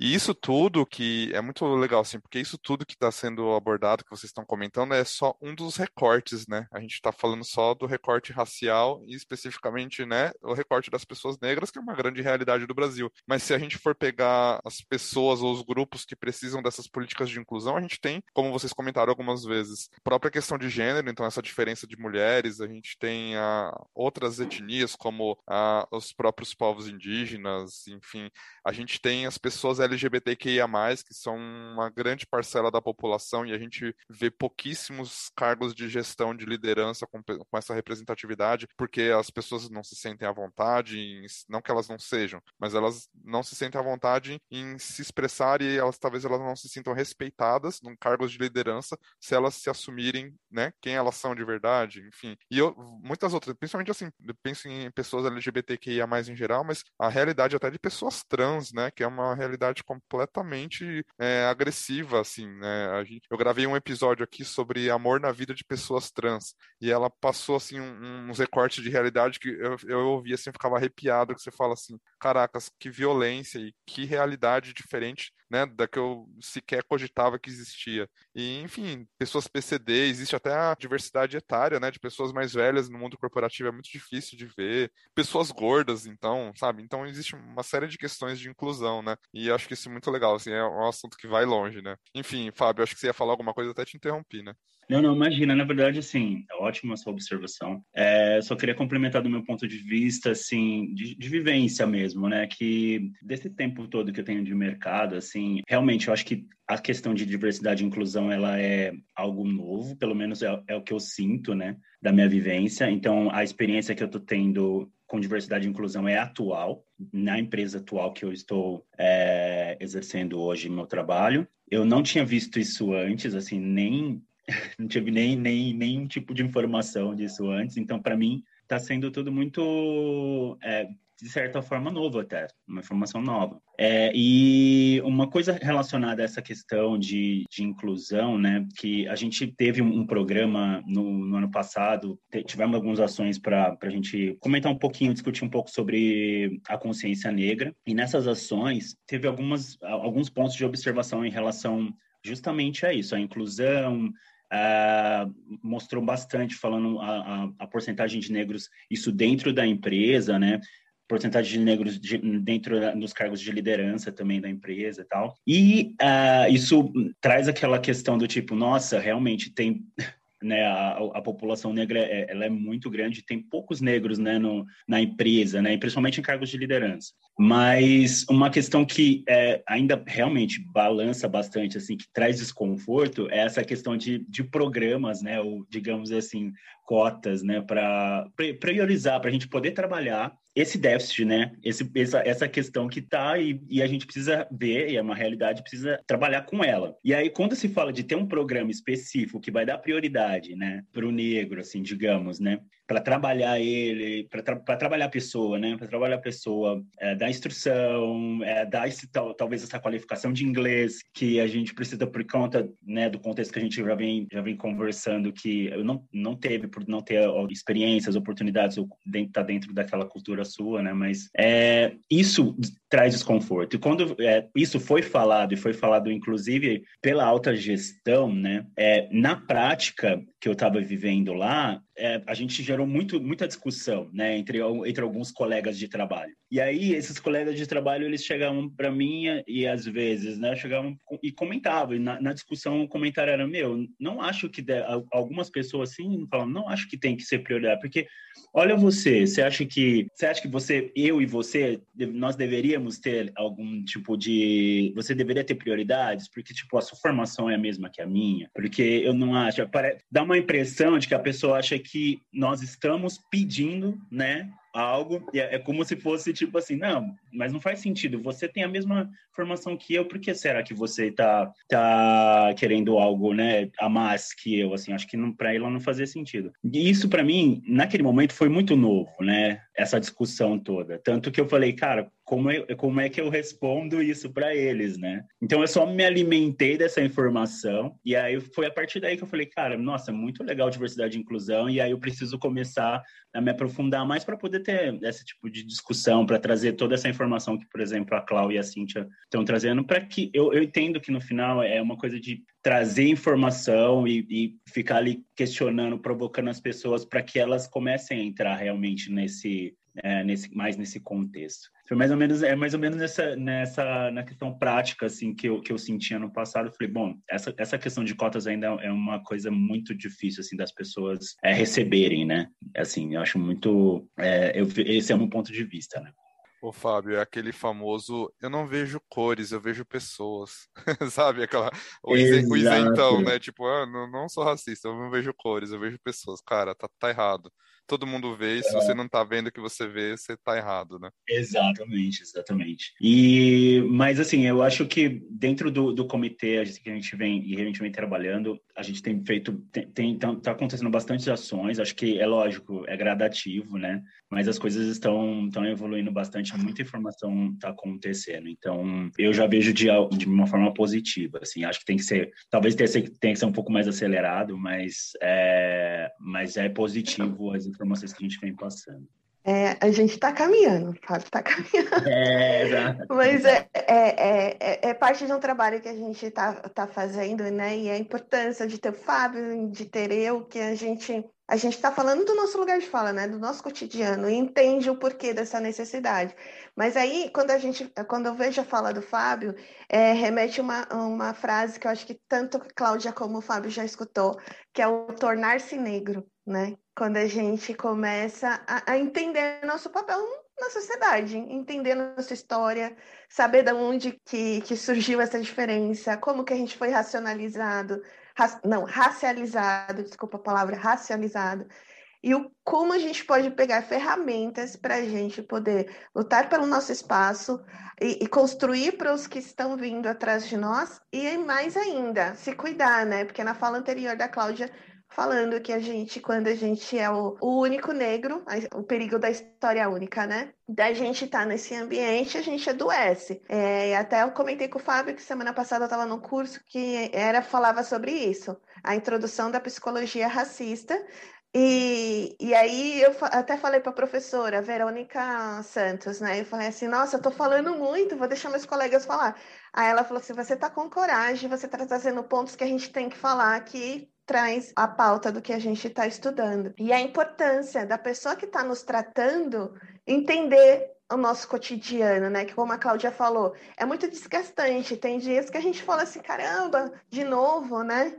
E isso tudo que é muito legal, assim, porque isso tudo que está sendo abordado, que vocês estão comentando, é só um dos recortes, né? A gente está falando só do recorte racial e especificamente, né, o recorte das pessoas negras, que é uma grande realidade do Brasil. Mas se a gente for pegar as pessoas ou os grupos que precisam dessas políticas de inclusão, a gente tem, como vocês comentaram algumas vezes, a própria questão de gênero, então essa diferença de mulheres, a gente tem a, ah, outras etnias, como a, ah, os próprios povos indígenas, enfim, a gente tem as pessoas LGBTQIA+, que são uma grande parcela da população e a gente vê pouquíssimos cargos de gestão, de liderança com, com essa representatividade, porque as pessoas não se sentem à vontade, em, não que elas não sejam, mas elas não se sentem à vontade em se expressar e elas talvez elas não se sintam respeitadas em cargos de liderança se elas se assumirem, né, quem elas são de verdade, enfim. E eu, muitas outras, principalmente assim, penso em pessoas LGBTQIA+, em geral, mas a realidade até de pessoas trans, né, que é uma realidade completamente é, agressiva, assim, né? Gente, eu gravei um episódio aqui sobre amor na vida de pessoas trans e ela passou assim um, uns recortes de realidade que eu, eu ouvia assim, ficava arrepiado, que você fala assim, caracas, que violência e que realidade diferente, né, da que eu sequer cogitava que existia. E enfim, pessoas PCD, existe até a diversidade etária, né, de pessoas mais velhas no mundo corporativo é muito difícil de ver, pessoas gordas, então, sabe? Então existe uma série de questões de inclusão, né? E acho que isso é muito legal, assim, é um assunto que vai longe, né? Enfim, Fábio, acho que você ia falar alguma coisa, até te interrompi, né? Não, não, imagina, na verdade, assim, é ótima sua observação. É, só queria complementar do meu ponto de vista, assim, de, de, vivência mesmo, né? Que desse tempo todo que eu tenho de mercado, assim, realmente eu acho que a questão de diversidade e inclusão, ela é algo novo, pelo menos é, é o que eu sinto, né? Da minha vivência. Então, a experiência que eu tô tendo com diversidade e inclusão é atual, na empresa atual que eu estou é, exercendo hoje meu trabalho. Eu não tinha visto isso antes, assim, nem não tive nem, nem nenhum tipo de informação disso antes, então para mim está sendo tudo muito é, de certa forma novo até, uma informação nova. É, e uma coisa relacionada a essa questão de, de inclusão, né, que a gente teve um, programa no, no, ano passado, tivemos algumas ações para a gente comentar um pouquinho, discutir um pouco sobre a consciência negra, e nessas ações teve algumas, alguns pontos de observação em relação justamente a isso, a inclusão, Uh, mostrou bastante falando a, a, a, porcentagem de negros, isso dentro da empresa, né? Porcentagem de negros de, dentro dos cargos de liderança também da empresa e tal. E uh, isso traz aquela questão do tipo, nossa, realmente tem né, a, a, população negra é, ela é muito grande, tem poucos negros né, no, na empresa, né, principalmente em cargos de liderança. Mas uma questão que é, ainda realmente balança bastante, assim, que traz desconforto, é essa questão de, de programas, né, ou digamos assim, cotas, né, para priorizar, para a gente poder trabalhar esse déficit, né? Esse, essa, essa questão que tá e, e, a gente precisa ver, e é uma realidade, precisa trabalhar com ela. E aí, quando se fala de ter um programa específico que vai dar prioridade, né, para o negro, assim, digamos, né? para trabalhar ele, para tra trabalhar a pessoa, né? Para trabalhar a pessoa, é, dar instrução, é, dar esse, tal, talvez essa qualificação de inglês que a gente precisa por conta, né, do contexto que a gente já vem já vem conversando que não não teve por não ter experiências, oportunidades ou dentro tá dentro daquela cultura sua, né? Mas é, isso traz desconforto. E quando é, isso foi falado, e foi falado inclusive pela alta gestão, né? É, na prática que eu estava vivendo lá, é, a gente gerou muito, muita discussão, né? Entre, entre alguns colegas de trabalho. E aí, esses colegas de trabalho, eles chegavam para mim e às vezes, né? Chegavam e comentavam. E na, na discussão, o comentário era, meu, não acho que... De, algumas pessoas, assim, falam, não acho que tem que ser prioridade, porque olha você, você acha que... Você acha que você, eu e você, nós deveríamos deveríamos ter algum tipo de. Você deveria ter prioridades, porque, tipo, a sua formação é a mesma que a minha. Porque eu não acho. Dá uma impressão de que a pessoa acha que nós estamos pedindo, né, algo, é, é como se fosse tipo assim, não, mas não faz sentido, você tem a mesma formação que eu, por que será que você tá, tá querendo algo, né, a mais que eu, assim, acho que para ela não fazia sentido. E isso para mim, naquele momento, foi muito novo, né, essa discussão toda, tanto que eu falei, cara, como é, como é que eu respondo isso para eles, né? Então eu só me alimentei dessa informação e aí foi a partir daí que eu falei, cara, nossa, muito legal diversidade e inclusão e aí eu preciso começar a me aprofundar mais para poder ter esse tipo de discussão, para trazer toda essa informação que, por exemplo, a Clau e a Cíntia estão trazendo, para que eu, eu entendo que no final é uma coisa de trazer informação e, e ficar ali questionando, provocando as pessoas para que elas comecem a entrar realmente nesse, é, nesse mais nesse contexto. Foi mais ou menos é mais ou menos nessa nessa na questão prática assim que eu, que eu sentia no passado. Eu falei, bom, essa essa questão de cotas ainda é uma coisa muito difícil assim das pessoas é, receberem, né? Assim, eu acho muito é, eu, esse é um ponto de vista, né? Ô, Fábio, é aquele famoso, eu não vejo cores, eu vejo pessoas, sabe? Aquela, o, Exato. isentão, né? Tipo, ah, não, não sou racista, eu não vejo cores, eu vejo pessoas. Cara, tá, tá errado todo mundo vê, e se é. você não tá vendo o que você vê, você tá errado, né? Exatamente, exatamente. E, mas assim, eu acho que dentro do, do comitê a gente, que a gente vem e a gente vem trabalhando, a gente tem feito, tem, tem tá, tá acontecendo bastante ações, acho que é lógico, é gradativo, né? Mas as coisas estão, estão evoluindo bastante, muita informação tá acontecendo. Então, eu já vejo de, de uma forma positiva, assim, acho que tem que ser, talvez tenha, tenha que ser um pouco mais acelerado, mas é, mas é positivo as informações que a gente vem passando. É, a gente está caminhando, Fábio, está caminhando. É, exato. Mas é, é, é, é, parte de um trabalho que a gente está tá fazendo, né? E a importância de ter o Fábio, de ter eu, que a gente a gente está falando do nosso lugar de fala, né? Do nosso cotidiano, e entende o porquê dessa necessidade. Mas aí, quando a gente, quando eu vejo a fala do Fábio, é, remete uma, uma frase que eu acho que tanto Cláudia como o Fábio já escutou, que é o tornar-se negro, né? Quando a gente começa a, a entender nosso papel na sociedade, entender nossa história, saber de onde que, que surgiu essa diferença, como que a gente foi racionalizado, não, racializado, desculpa a palavra, racializado, e o, como a gente pode pegar ferramentas para a gente poder lutar pelo nosso espaço e, e construir para os que estão vindo atrás de nós, e mais ainda, se cuidar, né? Porque na fala anterior da Cláudia, falando que a gente, quando a gente é o, o único negro, o perigo da história única, né? Da gente estar tá nesse ambiente, a gente adoece. É, até eu comentei com o Fábio que semana passada eu estava num curso que era falava sobre isso, a introdução da psicologia racista. E, e aí eu até falei para a professora Verônica Santos, né? Eu falei assim, nossa, eu tô falando muito, vou deixar meus colegas falar. Aí ela falou assim, você tá com coragem, você tá trazendo pontos que a gente tem que falar aqui traz a pauta do que a gente está estudando. E a importância da pessoa que está nos tratando entender o nosso cotidiano, né? Que como a Cláudia falou, é muito desgastante. Tem dias que a gente fala assim, caramba, de novo, né?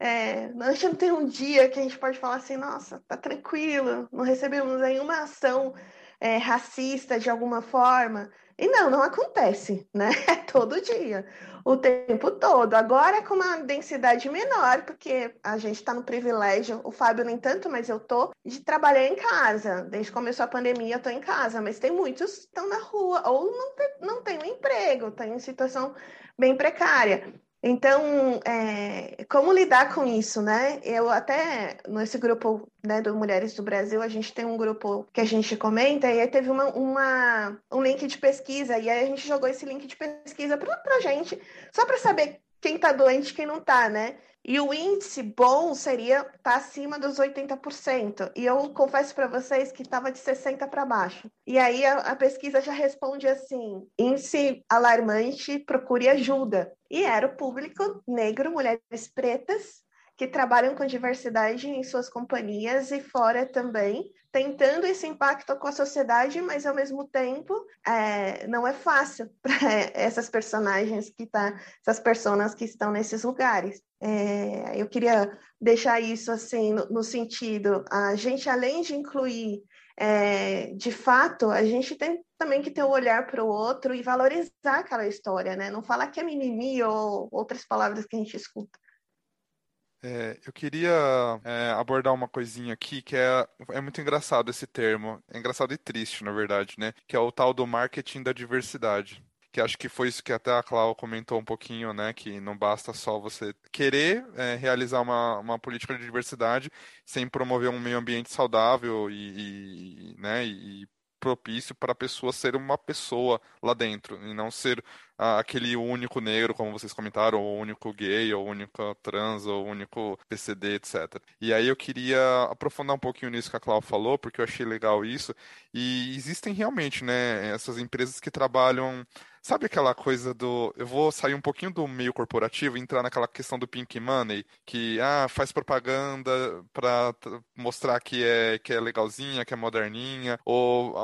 É, a gente não tem um dia que a gente pode falar assim, nossa, tá tranquilo, não recebemos nenhuma ação é, racista de alguma forma. E não, não acontece, né? É todo dia, o tempo todo. Agora é com uma densidade menor, porque a gente está no privilégio, o Fábio nem tanto, mas eu tô, de trabalhar em casa. Desde que começou a pandemia, eu tô em casa, mas tem muitos que estão na rua, ou não, não tem um emprego, estão em situação bem precária. Então, é, como lidar com isso, né? Eu até, nesse grupo né, do Mulheres do Brasil, a gente tem um grupo que a gente comenta, e aí teve uma, uma um link de pesquisa, e aí a gente jogou esse link de pesquisa para a gente, só para saber quem está doente e quem não está, né? E o índice bom seria tá acima dos 80%. E eu confesso para vocês que estava de 60% para baixo. E aí a, a, pesquisa já responde assim: índice alarmante, procure ajuda. E era o público negro, mulheres pretas, que trabalham com diversidade em suas companhias e fora também, tentando esse impacto com a sociedade, mas ao mesmo tempo é, não é fácil para essas personagens que tá, essas pessoas que estão nesses lugares. É, eu queria deixar isso assim no, no, sentido, a gente além de incluir é, de fato, a gente tem também que ter um olhar para o outro e valorizar aquela história, né? Não falar que é mimimi ou outras palavras que a gente escuta. É, eu queria é, abordar uma coisinha aqui que é, é muito engraçado esse termo. É engraçado e triste, na verdade, né? Que é o tal do marketing da diversidade. Que acho que foi isso que até a Clau comentou um pouquinho, né? Que não basta só você querer é, realizar uma, uma política de diversidade sem promover um meio ambiente saudável e, e né, e propício para a pessoa ser uma pessoa lá dentro e não ser ah, aquele único negro, como vocês comentaram, ou único gay, ou único trans, ou único PCD, etc. E aí eu queria aprofundar um pouquinho nisso que a Cláudia falou, porque eu achei legal isso. E existem realmente, né, essas empresas que trabalham Sabe aquela coisa do. Eu vou sair um pouquinho do meio corporativo e entrar naquela questão do pink money, que ah, faz propaganda para mostrar que é, que é legalzinha, que é moderninha, ou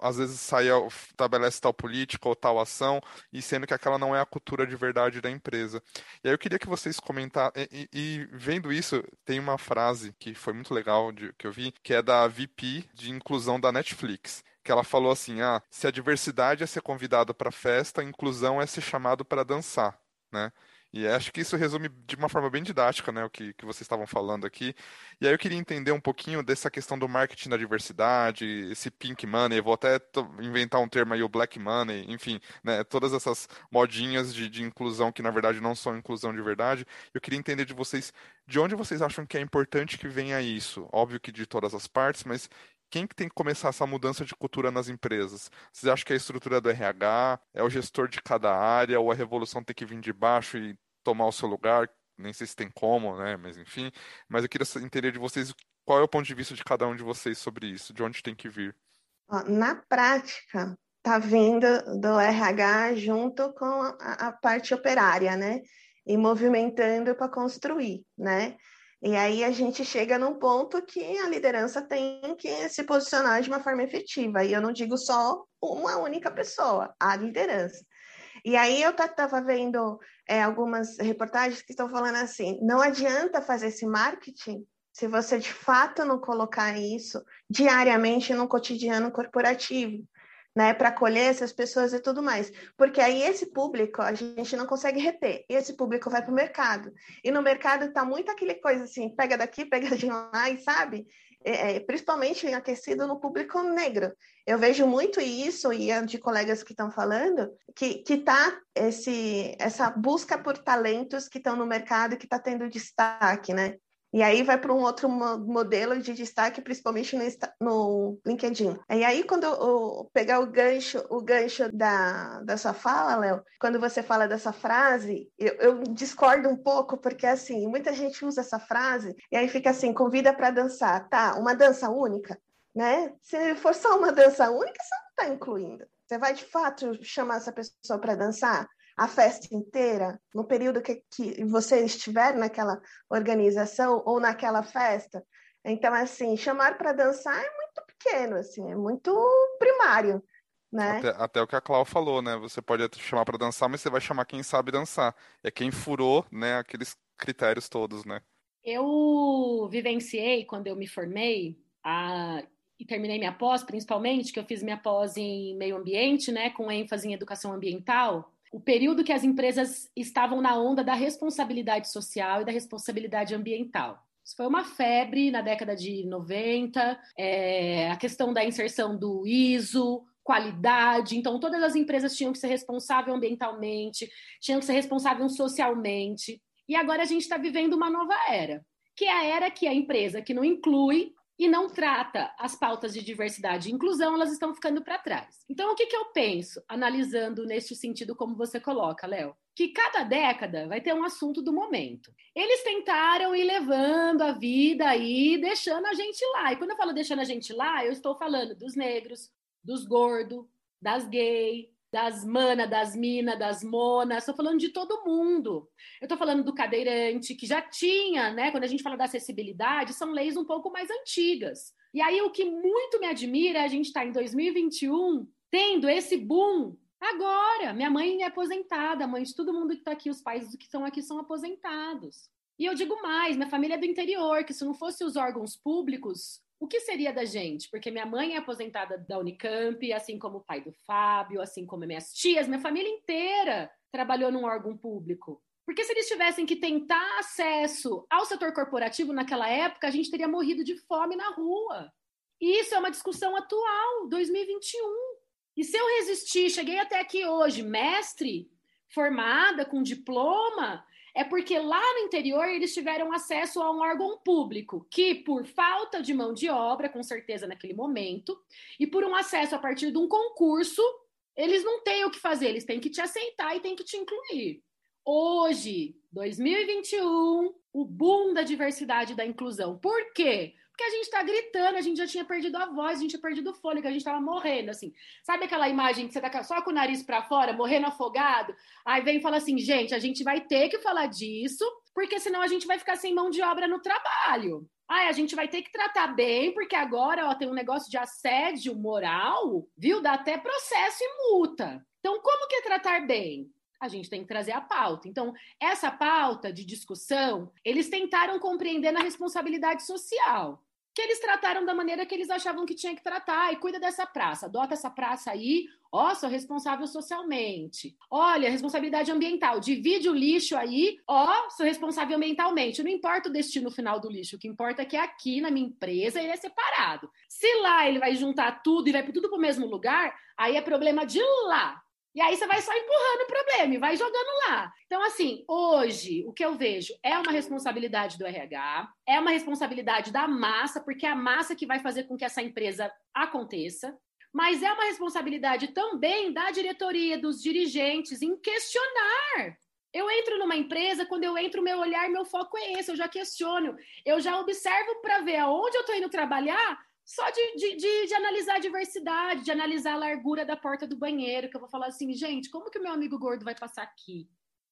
às vezes sai, estabelece tal política ou tal ação, e sendo que aquela não é a cultura de verdade da empresa. E aí eu queria que vocês comentassem. E, e, vendo isso, tem uma frase que foi muito legal de, que eu vi, que é da VP de inclusão da Netflix que ela falou assim: ah, se a diversidade é ser convidado para festa, a inclusão é ser chamado para dançar, né? E acho que isso resume de uma forma bem didática, né, o que, que vocês estavam falando aqui. E aí eu queria entender um pouquinho dessa questão do marketing da diversidade, esse pink money, vou até inventar um termo aí, o black money, enfim, né, todas essas modinhas de, de inclusão que na verdade não são inclusão de verdade. Eu queria entender de vocês, de onde vocês acham que é importante que venha isso? Óbvio que de todas as partes, mas quem que tem que começar essa mudança de cultura nas empresas? Vocês acham que é a estrutura do RH, é o gestor de cada área, ou a revolução tem que vir de baixo e tomar o seu lugar? Nem sei se tem como, né? Mas enfim. Mas eu queria entender de vocês qual é o ponto de vista de cada um de vocês sobre isso, de onde tem que vir. Na prática, tá vindo do RH junto com a, a parte operária, né? E movimentando para construir, né? E aí a gente chega num ponto que a liderança tem que se posicionar de uma forma efetiva. E eu não digo só uma única pessoa, a liderança. E aí eu estava vendo é, algumas reportagens que estão falando assim: não adianta fazer esse marketing se você de fato não colocar isso diariamente no cotidiano corporativo né, para acolher essas pessoas e tudo mais. Porque aí esse público a gente não consegue reter, e esse público vai para o mercado. E no mercado está muito aquele coisa assim, pega daqui, pega de lá, e sabe? É, é principalmente aquecido no público negro. Eu vejo muito isso, e é de colegas que estão falando, que, que tá esse, essa busca por talentos que estão no mercado e que está tendo destaque, né? E aí vai para um outro modelo de destaque, principalmente no, no LinkedIn. E aí, quando eu pegar o gancho, o gancho da, da sua fala, Léo, quando você fala dessa frase, eu, eu, discordo um pouco, porque assim, muita gente usa essa frase e aí fica assim, convida para dançar. Tá, uma dança única, né? Se for só uma dança única, você não está incluindo. Você vai de fato chamar essa pessoa para dançar? A festa inteira, no período que, que você estiver naquela organização ou naquela festa. Então, assim, chamar para dançar é muito pequeno, assim, é muito primário. Né? Até, até, o que a Clau falou, né? Você pode chamar para dançar, mas você vai chamar quem sabe dançar. É quem furou, né, aqueles critérios todos, né? Eu vivenciei quando eu me formei a... e terminei minha pós, principalmente, que eu fiz minha pós em meio ambiente, né, com ênfase em educação ambiental o período que as empresas estavam na onda da responsabilidade social e da responsabilidade ambiental. Isso foi uma febre na década de 90, é, a questão da inserção do ISO, qualidade. Então, todas as empresas tinham que ser responsáveis ambientalmente, tinham que ser responsáveis socialmente. E agora a gente está vivendo uma nova era, que é a era que a empresa que não inclui e não trata as pautas de diversidade e inclusão, elas estão ficando para trás. Então, o que, que eu penso, analisando neste sentido, como você coloca, Léo? Que cada década vai ter um assunto do momento. Eles tentaram ir levando a vida aí, deixando a gente lá. E quando eu falo deixando a gente lá, eu estou falando dos negros, dos gordos, das gays, das mana, das mina, das monas, estou falando de todo mundo. Eu estou falando do cadeirante, que já tinha, né? Quando a gente fala da acessibilidade, são leis um pouco mais antigas. E aí o que muito me admira é a gente estar tá em 2021 tendo esse boom agora. Minha mãe é aposentada, a mãe de todo mundo que está aqui, os pais que estão aqui são aposentados. E eu digo mais, minha família é do interior, que se não fosse os órgãos públicos, o que seria da gente? Porque minha mãe é aposentada da Unicamp, assim como o pai do Fábio, assim como minhas tias, minha família inteira trabalhou num órgão público. Porque se eles tivessem que tentar acesso ao setor corporativo naquela época, a gente teria morrido de fome na rua. E isso é uma discussão atual, 2021. E se eu resistir, cheguei até aqui hoje, mestre, formada, com diploma, é porque lá no interior eles tiveram acesso a um órgão público que, por falta de mão de obra, com certeza naquele momento, e por um acesso a partir de um concurso, eles não têm o que fazer, eles têm que te aceitar e têm que te incluir. Hoje, 2021, o boom da diversidade e da inclusão. Por quê? Porque a gente tá gritando, a gente já tinha perdido a voz, a gente tinha perdido o fôlego, a gente tava morrendo, assim. Sabe aquela imagem que você tá só com o nariz para fora, morrendo afogado? Aí vem e fala assim, gente, a gente vai ter que falar disso, porque senão a gente vai ficar sem mão de obra no trabalho. Ai, a gente vai ter que tratar bem, porque agora ó, tem um negócio de assédio moral, viu? Dá até processo e multa. Então, como que é tratar bem? a gente tem que trazer a pauta. Então, essa pauta de discussão, eles tentaram compreender na responsabilidade social, que eles trataram da maneira que eles achavam que tinha que tratar, e cuida dessa praça, adota essa praça aí, ó, sou responsável socialmente. Olha, responsabilidade ambiental, divide o lixo aí, ó, sou responsável ambientalmente. Não importa o destino final do lixo, o que importa é que aqui na minha empresa ele é separado. Se lá ele vai juntar tudo e vai tudo para o mesmo lugar, aí é problema de lá. E aí você vai só empurrando o problema e vai jogando lá. Então, assim, hoje, o que eu vejo é uma responsabilidade do RH, é uma responsabilidade da massa, porque é a massa que vai fazer com que essa empresa aconteça, mas é uma responsabilidade também da diretoria, dos dirigentes, em questionar. Eu entro numa empresa, quando eu entro, meu olhar, meu foco é esse, eu já questiono, eu já observo para ver aonde eu estou indo trabalhar só de, de, de, de, analisar a diversidade, de analisar a largura da porta do banheiro, que eu vou falar assim, gente, como que o meu amigo gordo vai passar aqui?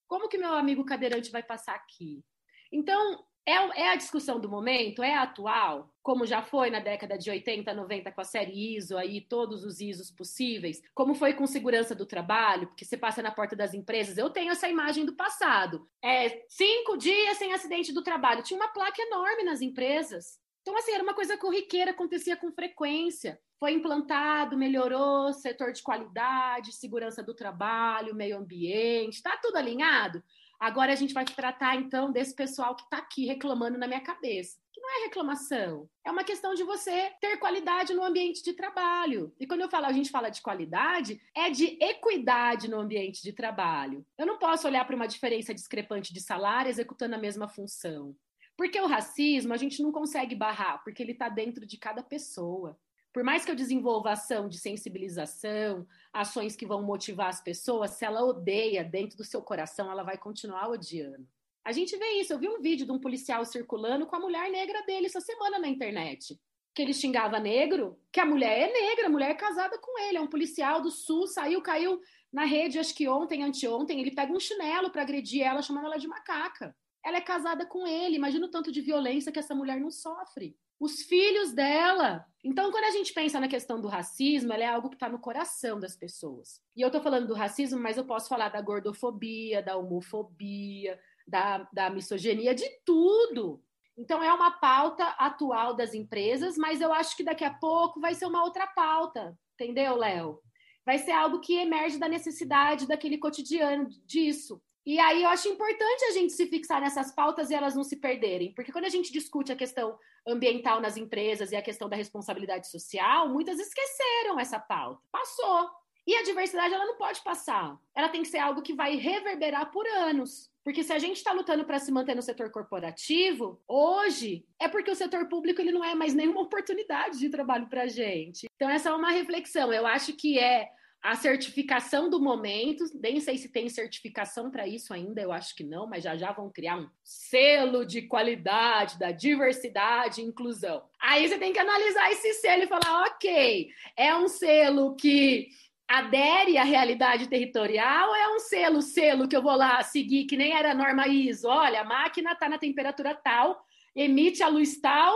Como que meu amigo cadeirante vai passar aqui? Então, é, é a discussão do momento, é atual, como já foi na década de 80, 90 com a série ISO aí, todos os ISOs possíveis, como foi com segurança do trabalho, porque você passa na porta das empresas, eu tenho essa imagem do passado. É cinco dias sem acidente do trabalho. Tinha uma placa enorme nas empresas. Então, assim, era uma coisa corriqueira, acontecia com frequência. Foi implantado, melhorou, setor de qualidade, segurança do trabalho, meio ambiente, está tudo alinhado? Agora a gente vai tratar, então, desse pessoal que está aqui reclamando na minha cabeça. Que não é reclamação, é uma questão de você ter qualidade no ambiente de trabalho. E quando eu falo, a gente fala de qualidade, é de equidade no ambiente de trabalho. Eu não posso olhar para uma diferença discrepante de salário executando a mesma função. Porque o racismo a gente não consegue barrar, porque ele está dentro de cada pessoa. Por mais que eu desenvolva ação de sensibilização, ações que vão motivar as pessoas, se ela odeia dentro do seu coração, ela vai continuar odiando. A gente vê isso. Eu vi um vídeo de um policial circulando com a mulher negra dele essa semana na internet. Que ele xingava negro, que a mulher é negra, a mulher é casada com ele, é um policial do sul, saiu, caiu na rede, acho que ontem, anteontem, ele pega um chinelo para agredir ela, chamando ela de macaca. Ela é casada com ele. Imagina o tanto de violência que essa mulher não sofre. Os filhos dela. Então, quando a gente pensa na questão do racismo, ela é algo que está no coração das pessoas. E eu estou falando do racismo, mas eu posso falar da gordofobia, da homofobia, da, da misoginia, de tudo. Então, é uma pauta atual das empresas, mas eu acho que daqui a pouco vai ser uma outra pauta. Entendeu, Léo? Vai ser algo que emerge da necessidade daquele cotidiano disso. E aí eu acho importante a gente se fixar nessas pautas e elas não se perderem, porque quando a gente discute a questão ambiental nas empresas e a questão da responsabilidade social, muitas esqueceram essa pauta. Passou. E a diversidade ela não pode passar. Ela tem que ser algo que vai reverberar por anos. Porque se a gente está lutando para se manter no setor corporativo, hoje é porque o setor público ele não é mais nenhuma oportunidade de trabalho para a gente. Então, essa é uma reflexão. Eu acho que é a certificação do momento, nem sei se tem certificação para isso ainda, eu acho que não, mas já já vão criar um selo de qualidade da diversidade e inclusão. Aí você tem que analisar esse selo e falar, ok, é um selo que adere à realidade territorial é um selo, selo que eu vou lá seguir, que nem era a norma ISO? Olha, a máquina está na temperatura tal, emite a luz tal,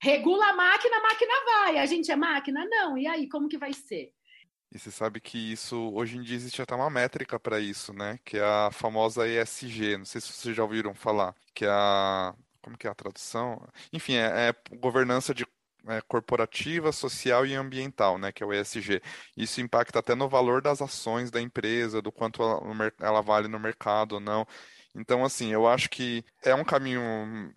regula a máquina, a máquina vai. A gente é máquina? Não. E aí, como que vai ser? E você sabe que isso, hoje em dia existe até uma métrica para isso, né? Que é a famosa ESG. Não sei se vocês já ouviram falar. Que é a. Como que é a tradução? Enfim, é, é governança de é, corporativa, social e ambiental, né, que é o ESG. Isso impacta até no valor das ações da empresa, do quanto ela, ela vale no mercado ou não. Então, assim, eu acho que é um caminho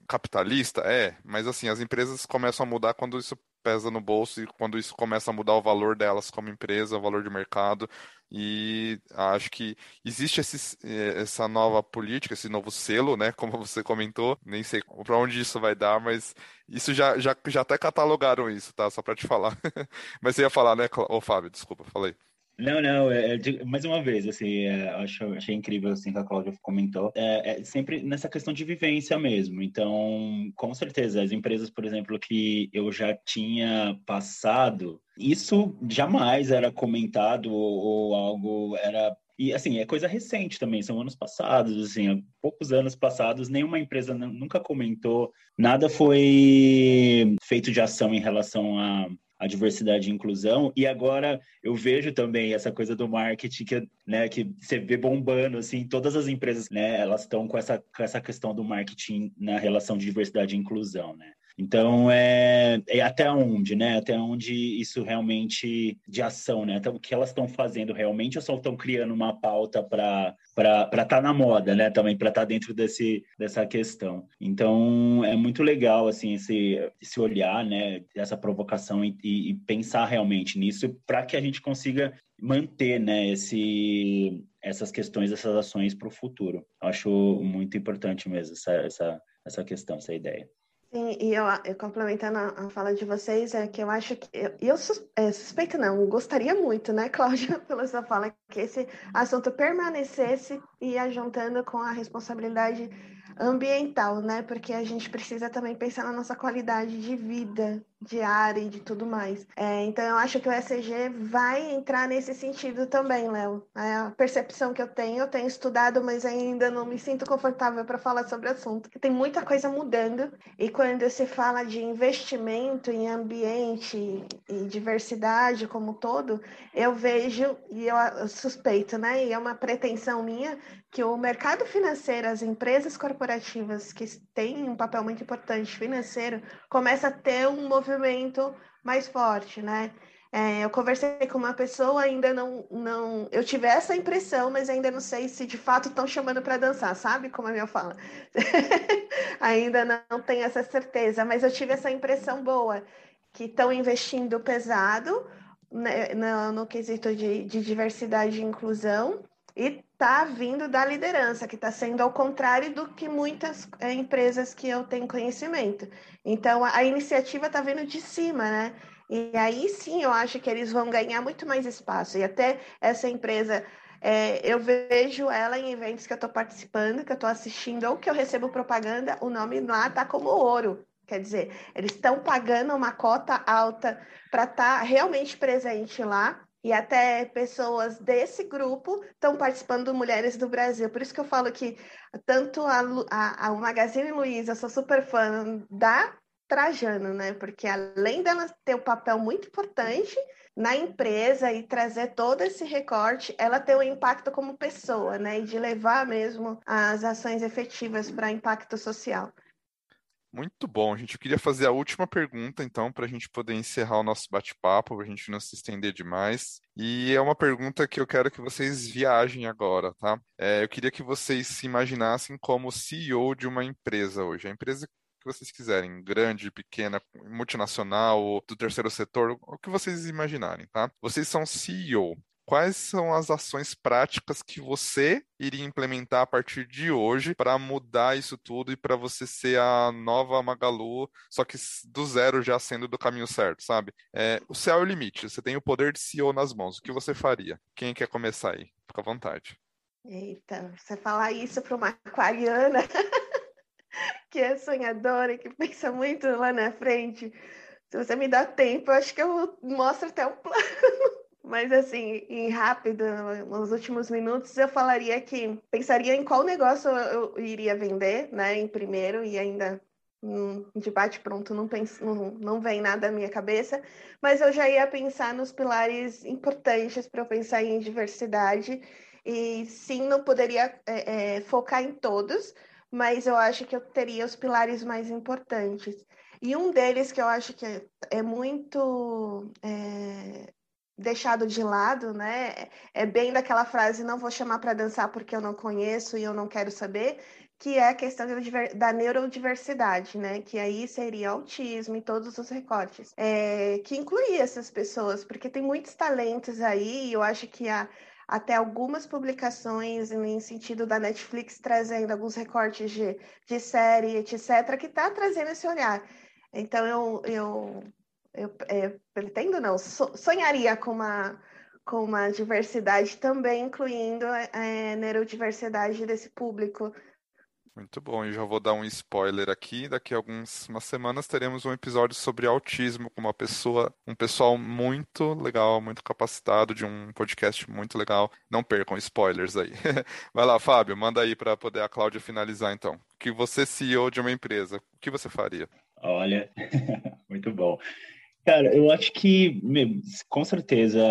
capitalista, é, mas assim, as empresas começam a mudar quando isso pesa no bolso e quando isso começa a mudar o valor delas como empresa, o valor de mercado. E acho que existe esse, eh, essa nova política, esse novo selo, né? Como você comentou, nem sei para onde isso vai dar, mas isso já, já, já até catalogaram isso, tá? Só para te falar. mas você ia falar, né, ô Fábio? Desculpa, falei. Não, não, é, é, mais uma vez, assim, é, acho, achei incrível, assim, que a Cláudia comentou, é, é, sempre nessa questão de vivência mesmo, então, com certeza, as empresas, por exemplo, que eu já tinha passado, isso jamais era comentado ou, ou algo era e assim, é coisa recente também, são anos passados, assim, há poucos anos passados, nenhuma empresa nunca comentou, nada foi feito de ação em relação a, a diversidade e inclusão. E agora eu vejo também essa coisa do marketing que, né, que você vê bombando, assim, todas as empresas, né, elas estão com essa, com essa questão do marketing na relação de diversidade e inclusão, né? Então, é, é, até onde, né? Até onde isso realmente de ação, né? Então, o que elas estão fazendo realmente ou só estão criando uma pauta para estar tá na moda, né? Também para estar tá dentro desse, dessa questão. Então, é muito legal, assim, esse, esse olhar, né? Essa provocação e, e pensar realmente nisso para que a gente consiga manter, né? Esse, essas questões, essas ações para o futuro. Eu acho muito importante mesmo essa, essa, essa questão, essa ideia. Sim, e eu, eu complementando a, a, fala de vocês, é que eu acho que. Eu, eu sus, é, suspeito, não, gostaria muito, né, Cláudia, pela sua fala, que esse assunto permanecesse e ia juntando com a responsabilidade ambiental, né? Porque a gente precisa também pensar na nossa qualidade de vida diária e de tudo mais. É, então, eu acho que o ESG vai entrar nesse sentido também, Léo. É a percepção que eu tenho, eu tenho estudado, mas ainda não me sinto confortável para falar sobre o assunto. Tem muita coisa mudando, e quando se fala de investimento em ambiente e diversidade como todo, eu vejo, e eu suspeito, né? E é uma pretensão minha, que o mercado financeiro, as empresas corporativas que têm um papel muito importante financeiro, começa a ter um movimento mais forte, né? É, eu conversei com uma pessoa, ainda não, não. Eu tive essa impressão, mas ainda não sei se de fato estão chamando para dançar, sabe? Como a minha fala. ainda não tenho essa certeza, mas eu tive essa impressão boa, que estão investindo pesado né, no, no quesito de, de diversidade e inclusão, e está vindo da liderança, que está sendo ao contrário do que muitas é, empresas que eu tenho conhecimento. Então, a, a iniciativa está vindo de cima, né? E aí sim eu acho que eles vão ganhar muito mais espaço. E até essa empresa, é, eu vejo ela em eventos que eu estou participando, que eu estou assistindo, ou que eu recebo propaganda, o nome lá está como ouro. Quer dizer, eles estão pagando uma cota alta para estar tá realmente presente lá e até pessoas desse grupo estão participando do Mulheres do Brasil. Por isso que eu falo que tanto a, a, a Magazine Luiza, eu sou super fã da Trajano, né? Porque além dela ter um papel muito importante na empresa e trazer todo esse recorte, ela tem um impacto como pessoa, né? E de levar mesmo as ações efetivas para impacto social. Muito bom, gente. Eu queria fazer a última pergunta, então, para a gente poder encerrar o nosso bate-papo, para a gente não se estender demais. E é uma pergunta que eu quero que vocês viajem agora, tá? É, eu queria que vocês se imaginassem como CEO de uma empresa hoje. A empresa que vocês quiserem, grande, pequena, multinacional, do terceiro setor, o que vocês imaginarem, tá? Vocês são CEO. Quais são as ações práticas que você iria implementar a partir de hoje para mudar isso tudo e para você ser a nova Magalu, só que do zero já sendo do caminho certo, sabe? É, o céu é o limite, você tem o poder de CEO nas mãos. O que você faria? Quem quer começar aí? Fica à vontade. Eita, você falar isso para uma aquariana que é sonhadora, que pensa muito lá na frente. Se você me dá tempo, eu acho que eu mostro até o plano. Mas assim, em rápido, nos últimos minutos, eu falaria que pensaria em qual negócio eu iria vender, né, em primeiro, e ainda de bate pronto não, penso, não, não vem nada à minha cabeça, mas eu já ia pensar nos pilares importantes para eu pensar em diversidade e sim, não poderia é, é, focar em todos, mas eu acho que eu teria os pilares mais importantes. E um deles que eu acho que é, é muito é, deixado de lado, né? É bem daquela frase: não vou chamar para dançar porque eu não conheço e eu não quero saber, que é a questão da neurodiversidade, né? Que aí seria autismo e todos os recortes, é, que incluiria essas pessoas, porque tem muitos talentos aí, e eu acho que há até algumas publicações em sentido da Netflix trazendo alguns recortes de, de série, etc., que está trazendo esse olhar. Então, eu, eu, eu é, pretendo, não, sonharia com uma, com uma diversidade também, incluindo é, neurodiversidade desse público muito bom, e já vou dar um spoiler aqui. Daqui a algumas semanas teremos um episódio sobre autismo com uma pessoa, um pessoal muito legal, muito capacitado, de um podcast muito legal. Não percam spoilers aí. Vai lá, Fábio, manda aí para poder a Cláudia finalizar então. Que você CEO de uma empresa, o que você faria? Olha, muito bom. Cara, eu acho que, com certeza,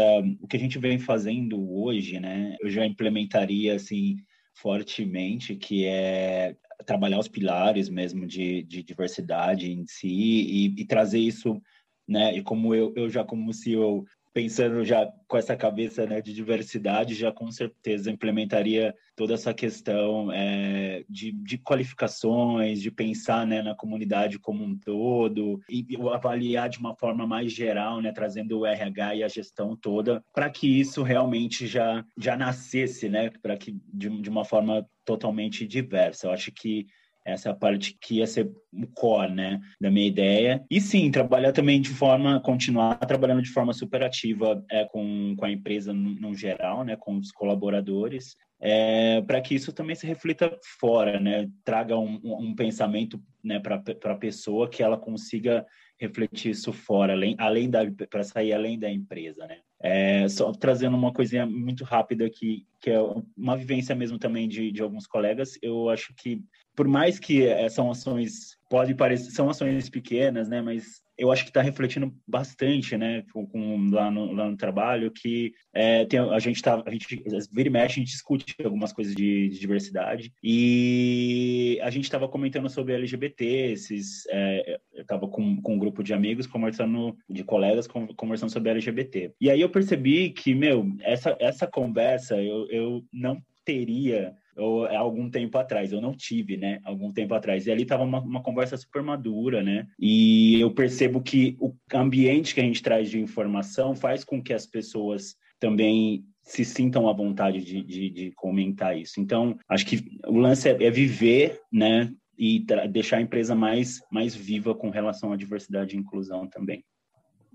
o que a gente vem fazendo hoje, né, eu já implementaria, assim, fortemente, que é trabalhar os pilares mesmo de, de diversidade em si e, e, trazer isso, né? E como eu, eu já como CEO pensando já com essa cabeça né, de diversidade, já com certeza implementaria toda essa questão é, de, de, qualificações, de pensar né, na comunidade como um todo e avaliar de uma forma mais geral, né, trazendo o RH e a gestão toda, para que isso realmente já, já nascesse, né, para que de, de uma forma totalmente diversa. Eu acho que essa é a parte que ia ser o core, né, da minha ideia. E sim, trabalhar também de forma, continuar trabalhando de forma superativa é, com, com a empresa no, no geral, né, com os colaboradores, é, para que isso também se reflita fora, né, traga um, um pensamento né, para a pessoa que ela consiga refletir isso fora, além, além da para sair além da empresa, né? É, só trazendo uma coisinha muito rápida aqui, que é uma vivência mesmo também de, de alguns colegas, eu acho que por mais que é, são ações, pode parecer, são ações pequenas, né, mas eu acho que está refletindo bastante, né, com, com, lá, no, lá no trabalho, que é, tem, a gente tá, a gente vira e mexe, a gente discute algumas coisas de, de diversidade, e a gente estava comentando sobre LGBT, esses, é, eu estava com, com um grupo de amigos conversando, de colegas conversando sobre LGBT, e aí eu percebi que, meu, essa, essa conversa eu, eu não teria ou é algum tempo atrás, eu não tive, né, algum tempo atrás. E ali estava uma, uma, conversa super madura, né? E eu percebo que o ambiente que a gente traz de informação faz com que as pessoas também se sintam à vontade de, de, de comentar isso. Então, acho que o lance é, é viver, né, e deixar a empresa mais, mais viva com relação à diversidade e inclusão também.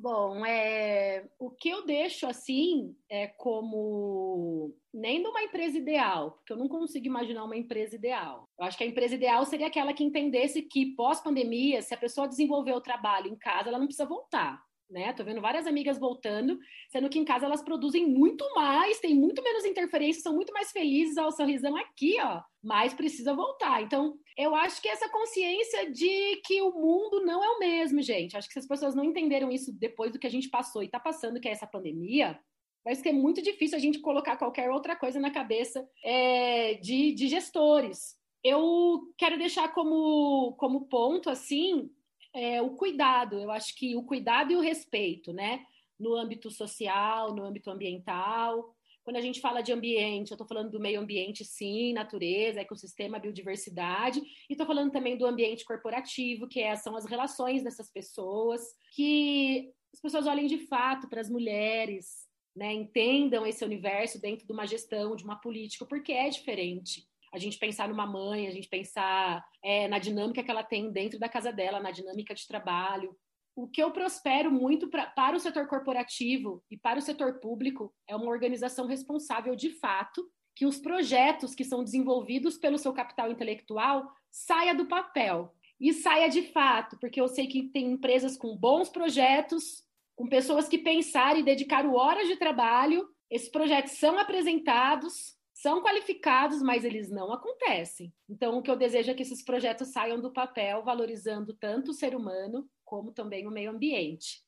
Bom, é, o que eu deixo assim é como nem de uma empresa ideal, porque eu não consigo imaginar uma empresa ideal. Eu acho que a empresa ideal seria aquela que entendesse que pós-pandemia, se a pessoa desenvolver o trabalho em casa, ela não precisa voltar né? Tô vendo várias amigas voltando, sendo que em casa elas produzem muito mais, tem muito menos interferência, são muito mais felizes ao sorrisão aqui, ó, mas precisa voltar. Então, eu acho que essa consciência de que o mundo não é o mesmo, gente. Acho que se as pessoas não entenderam isso depois do que a gente passou e tá passando, que é essa pandemia, vai ser muito difícil a gente colocar qualquer outra coisa na cabeça é, de, de gestores. Eu quero deixar como, como ponto, assim, é, o cuidado. Eu acho que o cuidado e o respeito, né? No âmbito social, no âmbito ambiental. Quando a gente fala de ambiente, eu estou falando do meio ambiente, sim, natureza, ecossistema, biodiversidade, e estou falando também do ambiente corporativo, que é, são as relações dessas pessoas, que as pessoas olhem de fato para as mulheres, né, entendam esse universo dentro de uma gestão, de uma política, porque é diferente. A gente pensar numa mãe, a gente pensar é, na dinâmica que ela tem dentro da casa dela, na dinâmica de trabalho. O que eu prospero muito pra, para o setor corporativo e para o setor público é uma organização responsável de fato, que os projetos que são desenvolvidos pelo seu capital intelectual saia do papel e saia de fato, porque eu sei que tem empresas com bons projetos, com pessoas que pensaram e dedicaram horas de trabalho, esses projetos são apresentados, são qualificados, mas eles não acontecem. Então, o que eu desejo é que esses projetos saiam do papel, valorizando tanto o ser humano como também o meio ambiente,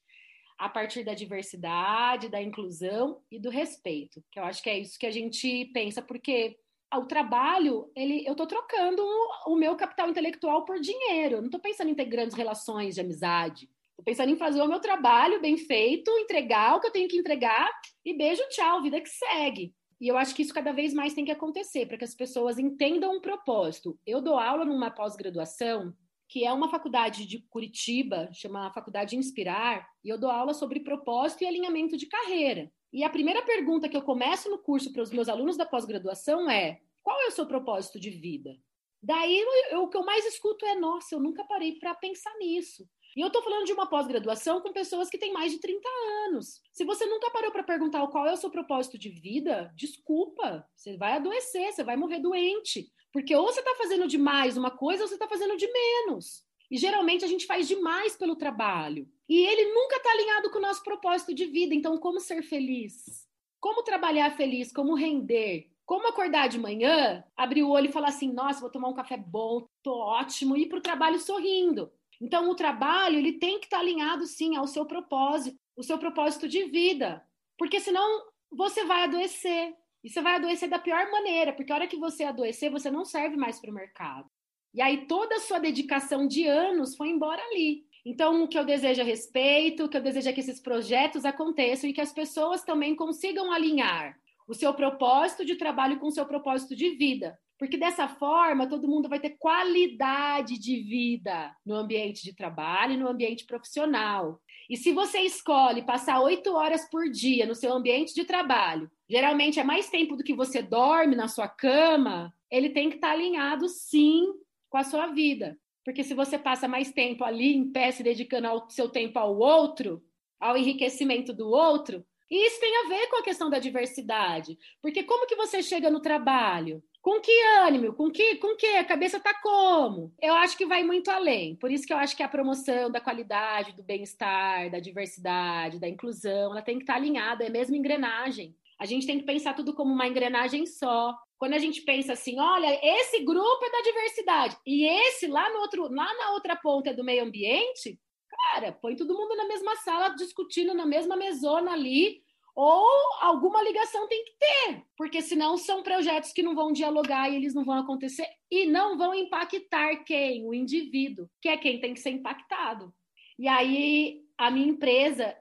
a partir da diversidade, da inclusão e do respeito, que eu acho que é isso que a gente pensa, porque o trabalho, ele, eu estou trocando o meu capital intelectual por dinheiro. Eu não estou pensando em ter grandes relações de amizade. Tô pensando em fazer o meu trabalho bem feito, entregar o que eu tenho que entregar e beijo, tchau, vida que segue. E eu acho que isso cada vez mais tem que acontecer para que as pessoas entendam um propósito. Eu dou aula numa pós-graduação que é uma faculdade de Curitiba, chama Faculdade Inspirar, e eu dou aula sobre propósito e alinhamento de carreira. E a primeira pergunta que eu começo no curso para os meus alunos da pós-graduação é: qual é o seu propósito de vida? Daí eu, o que eu mais escuto é: nossa, eu nunca parei para pensar nisso. E eu estou falando de uma pós-graduação com pessoas que têm mais de 30 anos. Se você nunca parou para perguntar qual é o seu propósito de vida, desculpa, você vai adoecer, você vai morrer doente. Porque ou você está fazendo demais uma coisa ou você está fazendo de menos. E geralmente a gente faz demais pelo trabalho. E ele nunca está alinhado com o nosso propósito de vida. Então, como ser feliz? Como trabalhar feliz? Como render? Como acordar de manhã, abrir o olho e falar assim: nossa, vou tomar um café bom, tô ótimo, e ir para o trabalho sorrindo. Então, o trabalho ele tem que estar alinhado sim ao seu propósito, o seu propósito de vida, porque senão você vai adoecer. E você vai adoecer da pior maneira, porque a hora que você adoecer, você não serve mais para o mercado. E aí toda a sua dedicação de anos foi embora ali. Então, o que eu desejo é respeito, o que eu desejo é que esses projetos aconteçam e que as pessoas também consigam alinhar o seu propósito de trabalho com o seu propósito de vida. Porque dessa forma, todo mundo vai ter qualidade de vida no ambiente de trabalho e no ambiente profissional. E se você escolhe passar oito horas por dia no seu ambiente de trabalho, geralmente é mais tempo do que você dorme na sua cama, ele tem que estar alinhado, sim, com a sua vida. Porque se você passa mais tempo ali em pé, se dedicando ao seu tempo ao outro, ao enriquecimento do outro, e isso tem a ver com a questão da diversidade. Porque como que você chega no trabalho? Com que ânimo? Com que, com que? A cabeça tá como? Eu acho que vai muito além. Por isso que eu acho que a promoção da qualidade, do bem-estar, da diversidade, da inclusão, ela tem que estar tá alinhada, é mesmo engrenagem. A gente tem que pensar tudo como uma engrenagem só. Quando a gente pensa assim, olha, esse grupo é da diversidade e esse lá no outro, lá na outra ponta é do meio ambiente, cara, põe todo mundo na mesma sala discutindo na mesma mesona ali, ou alguma ligação tem que ter, porque senão são projetos que não vão dialogar e eles não vão acontecer e não vão impactar quem? O indivíduo, que é quem tem que ser impactado. E aí, a minha empresa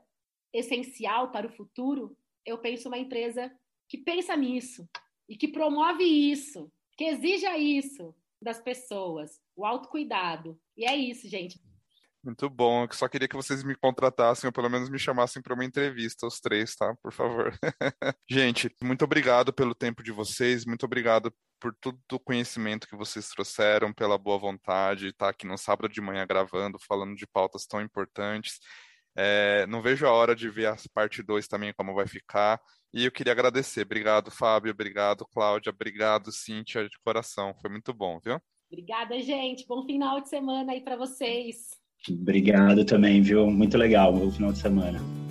essencial para o futuro, eu penso uma empresa que pensa nisso e que promove isso, que exija isso das pessoas, o autocuidado. E é isso, gente. Muito bom. Eu só queria que vocês me contratassem ou pelo menos me chamassem para uma entrevista, os três, tá? Por favor. Gente, muito obrigado pelo tempo de vocês, muito obrigado por todo o conhecimento que vocês trouxeram, pela boa vontade, tá aqui no sábado de manhã gravando, falando de pautas tão importantes. É, não vejo a hora de ver a parte 2 também, como vai ficar. E eu queria agradecer. Obrigado, Fábio. Obrigado, Cláudia. Obrigado, Cíntia, de coração. Foi muito bom, viu? Obrigada, gente. Bom final de semana aí para vocês. Obrigado também, viu? Muito legal o final de semana.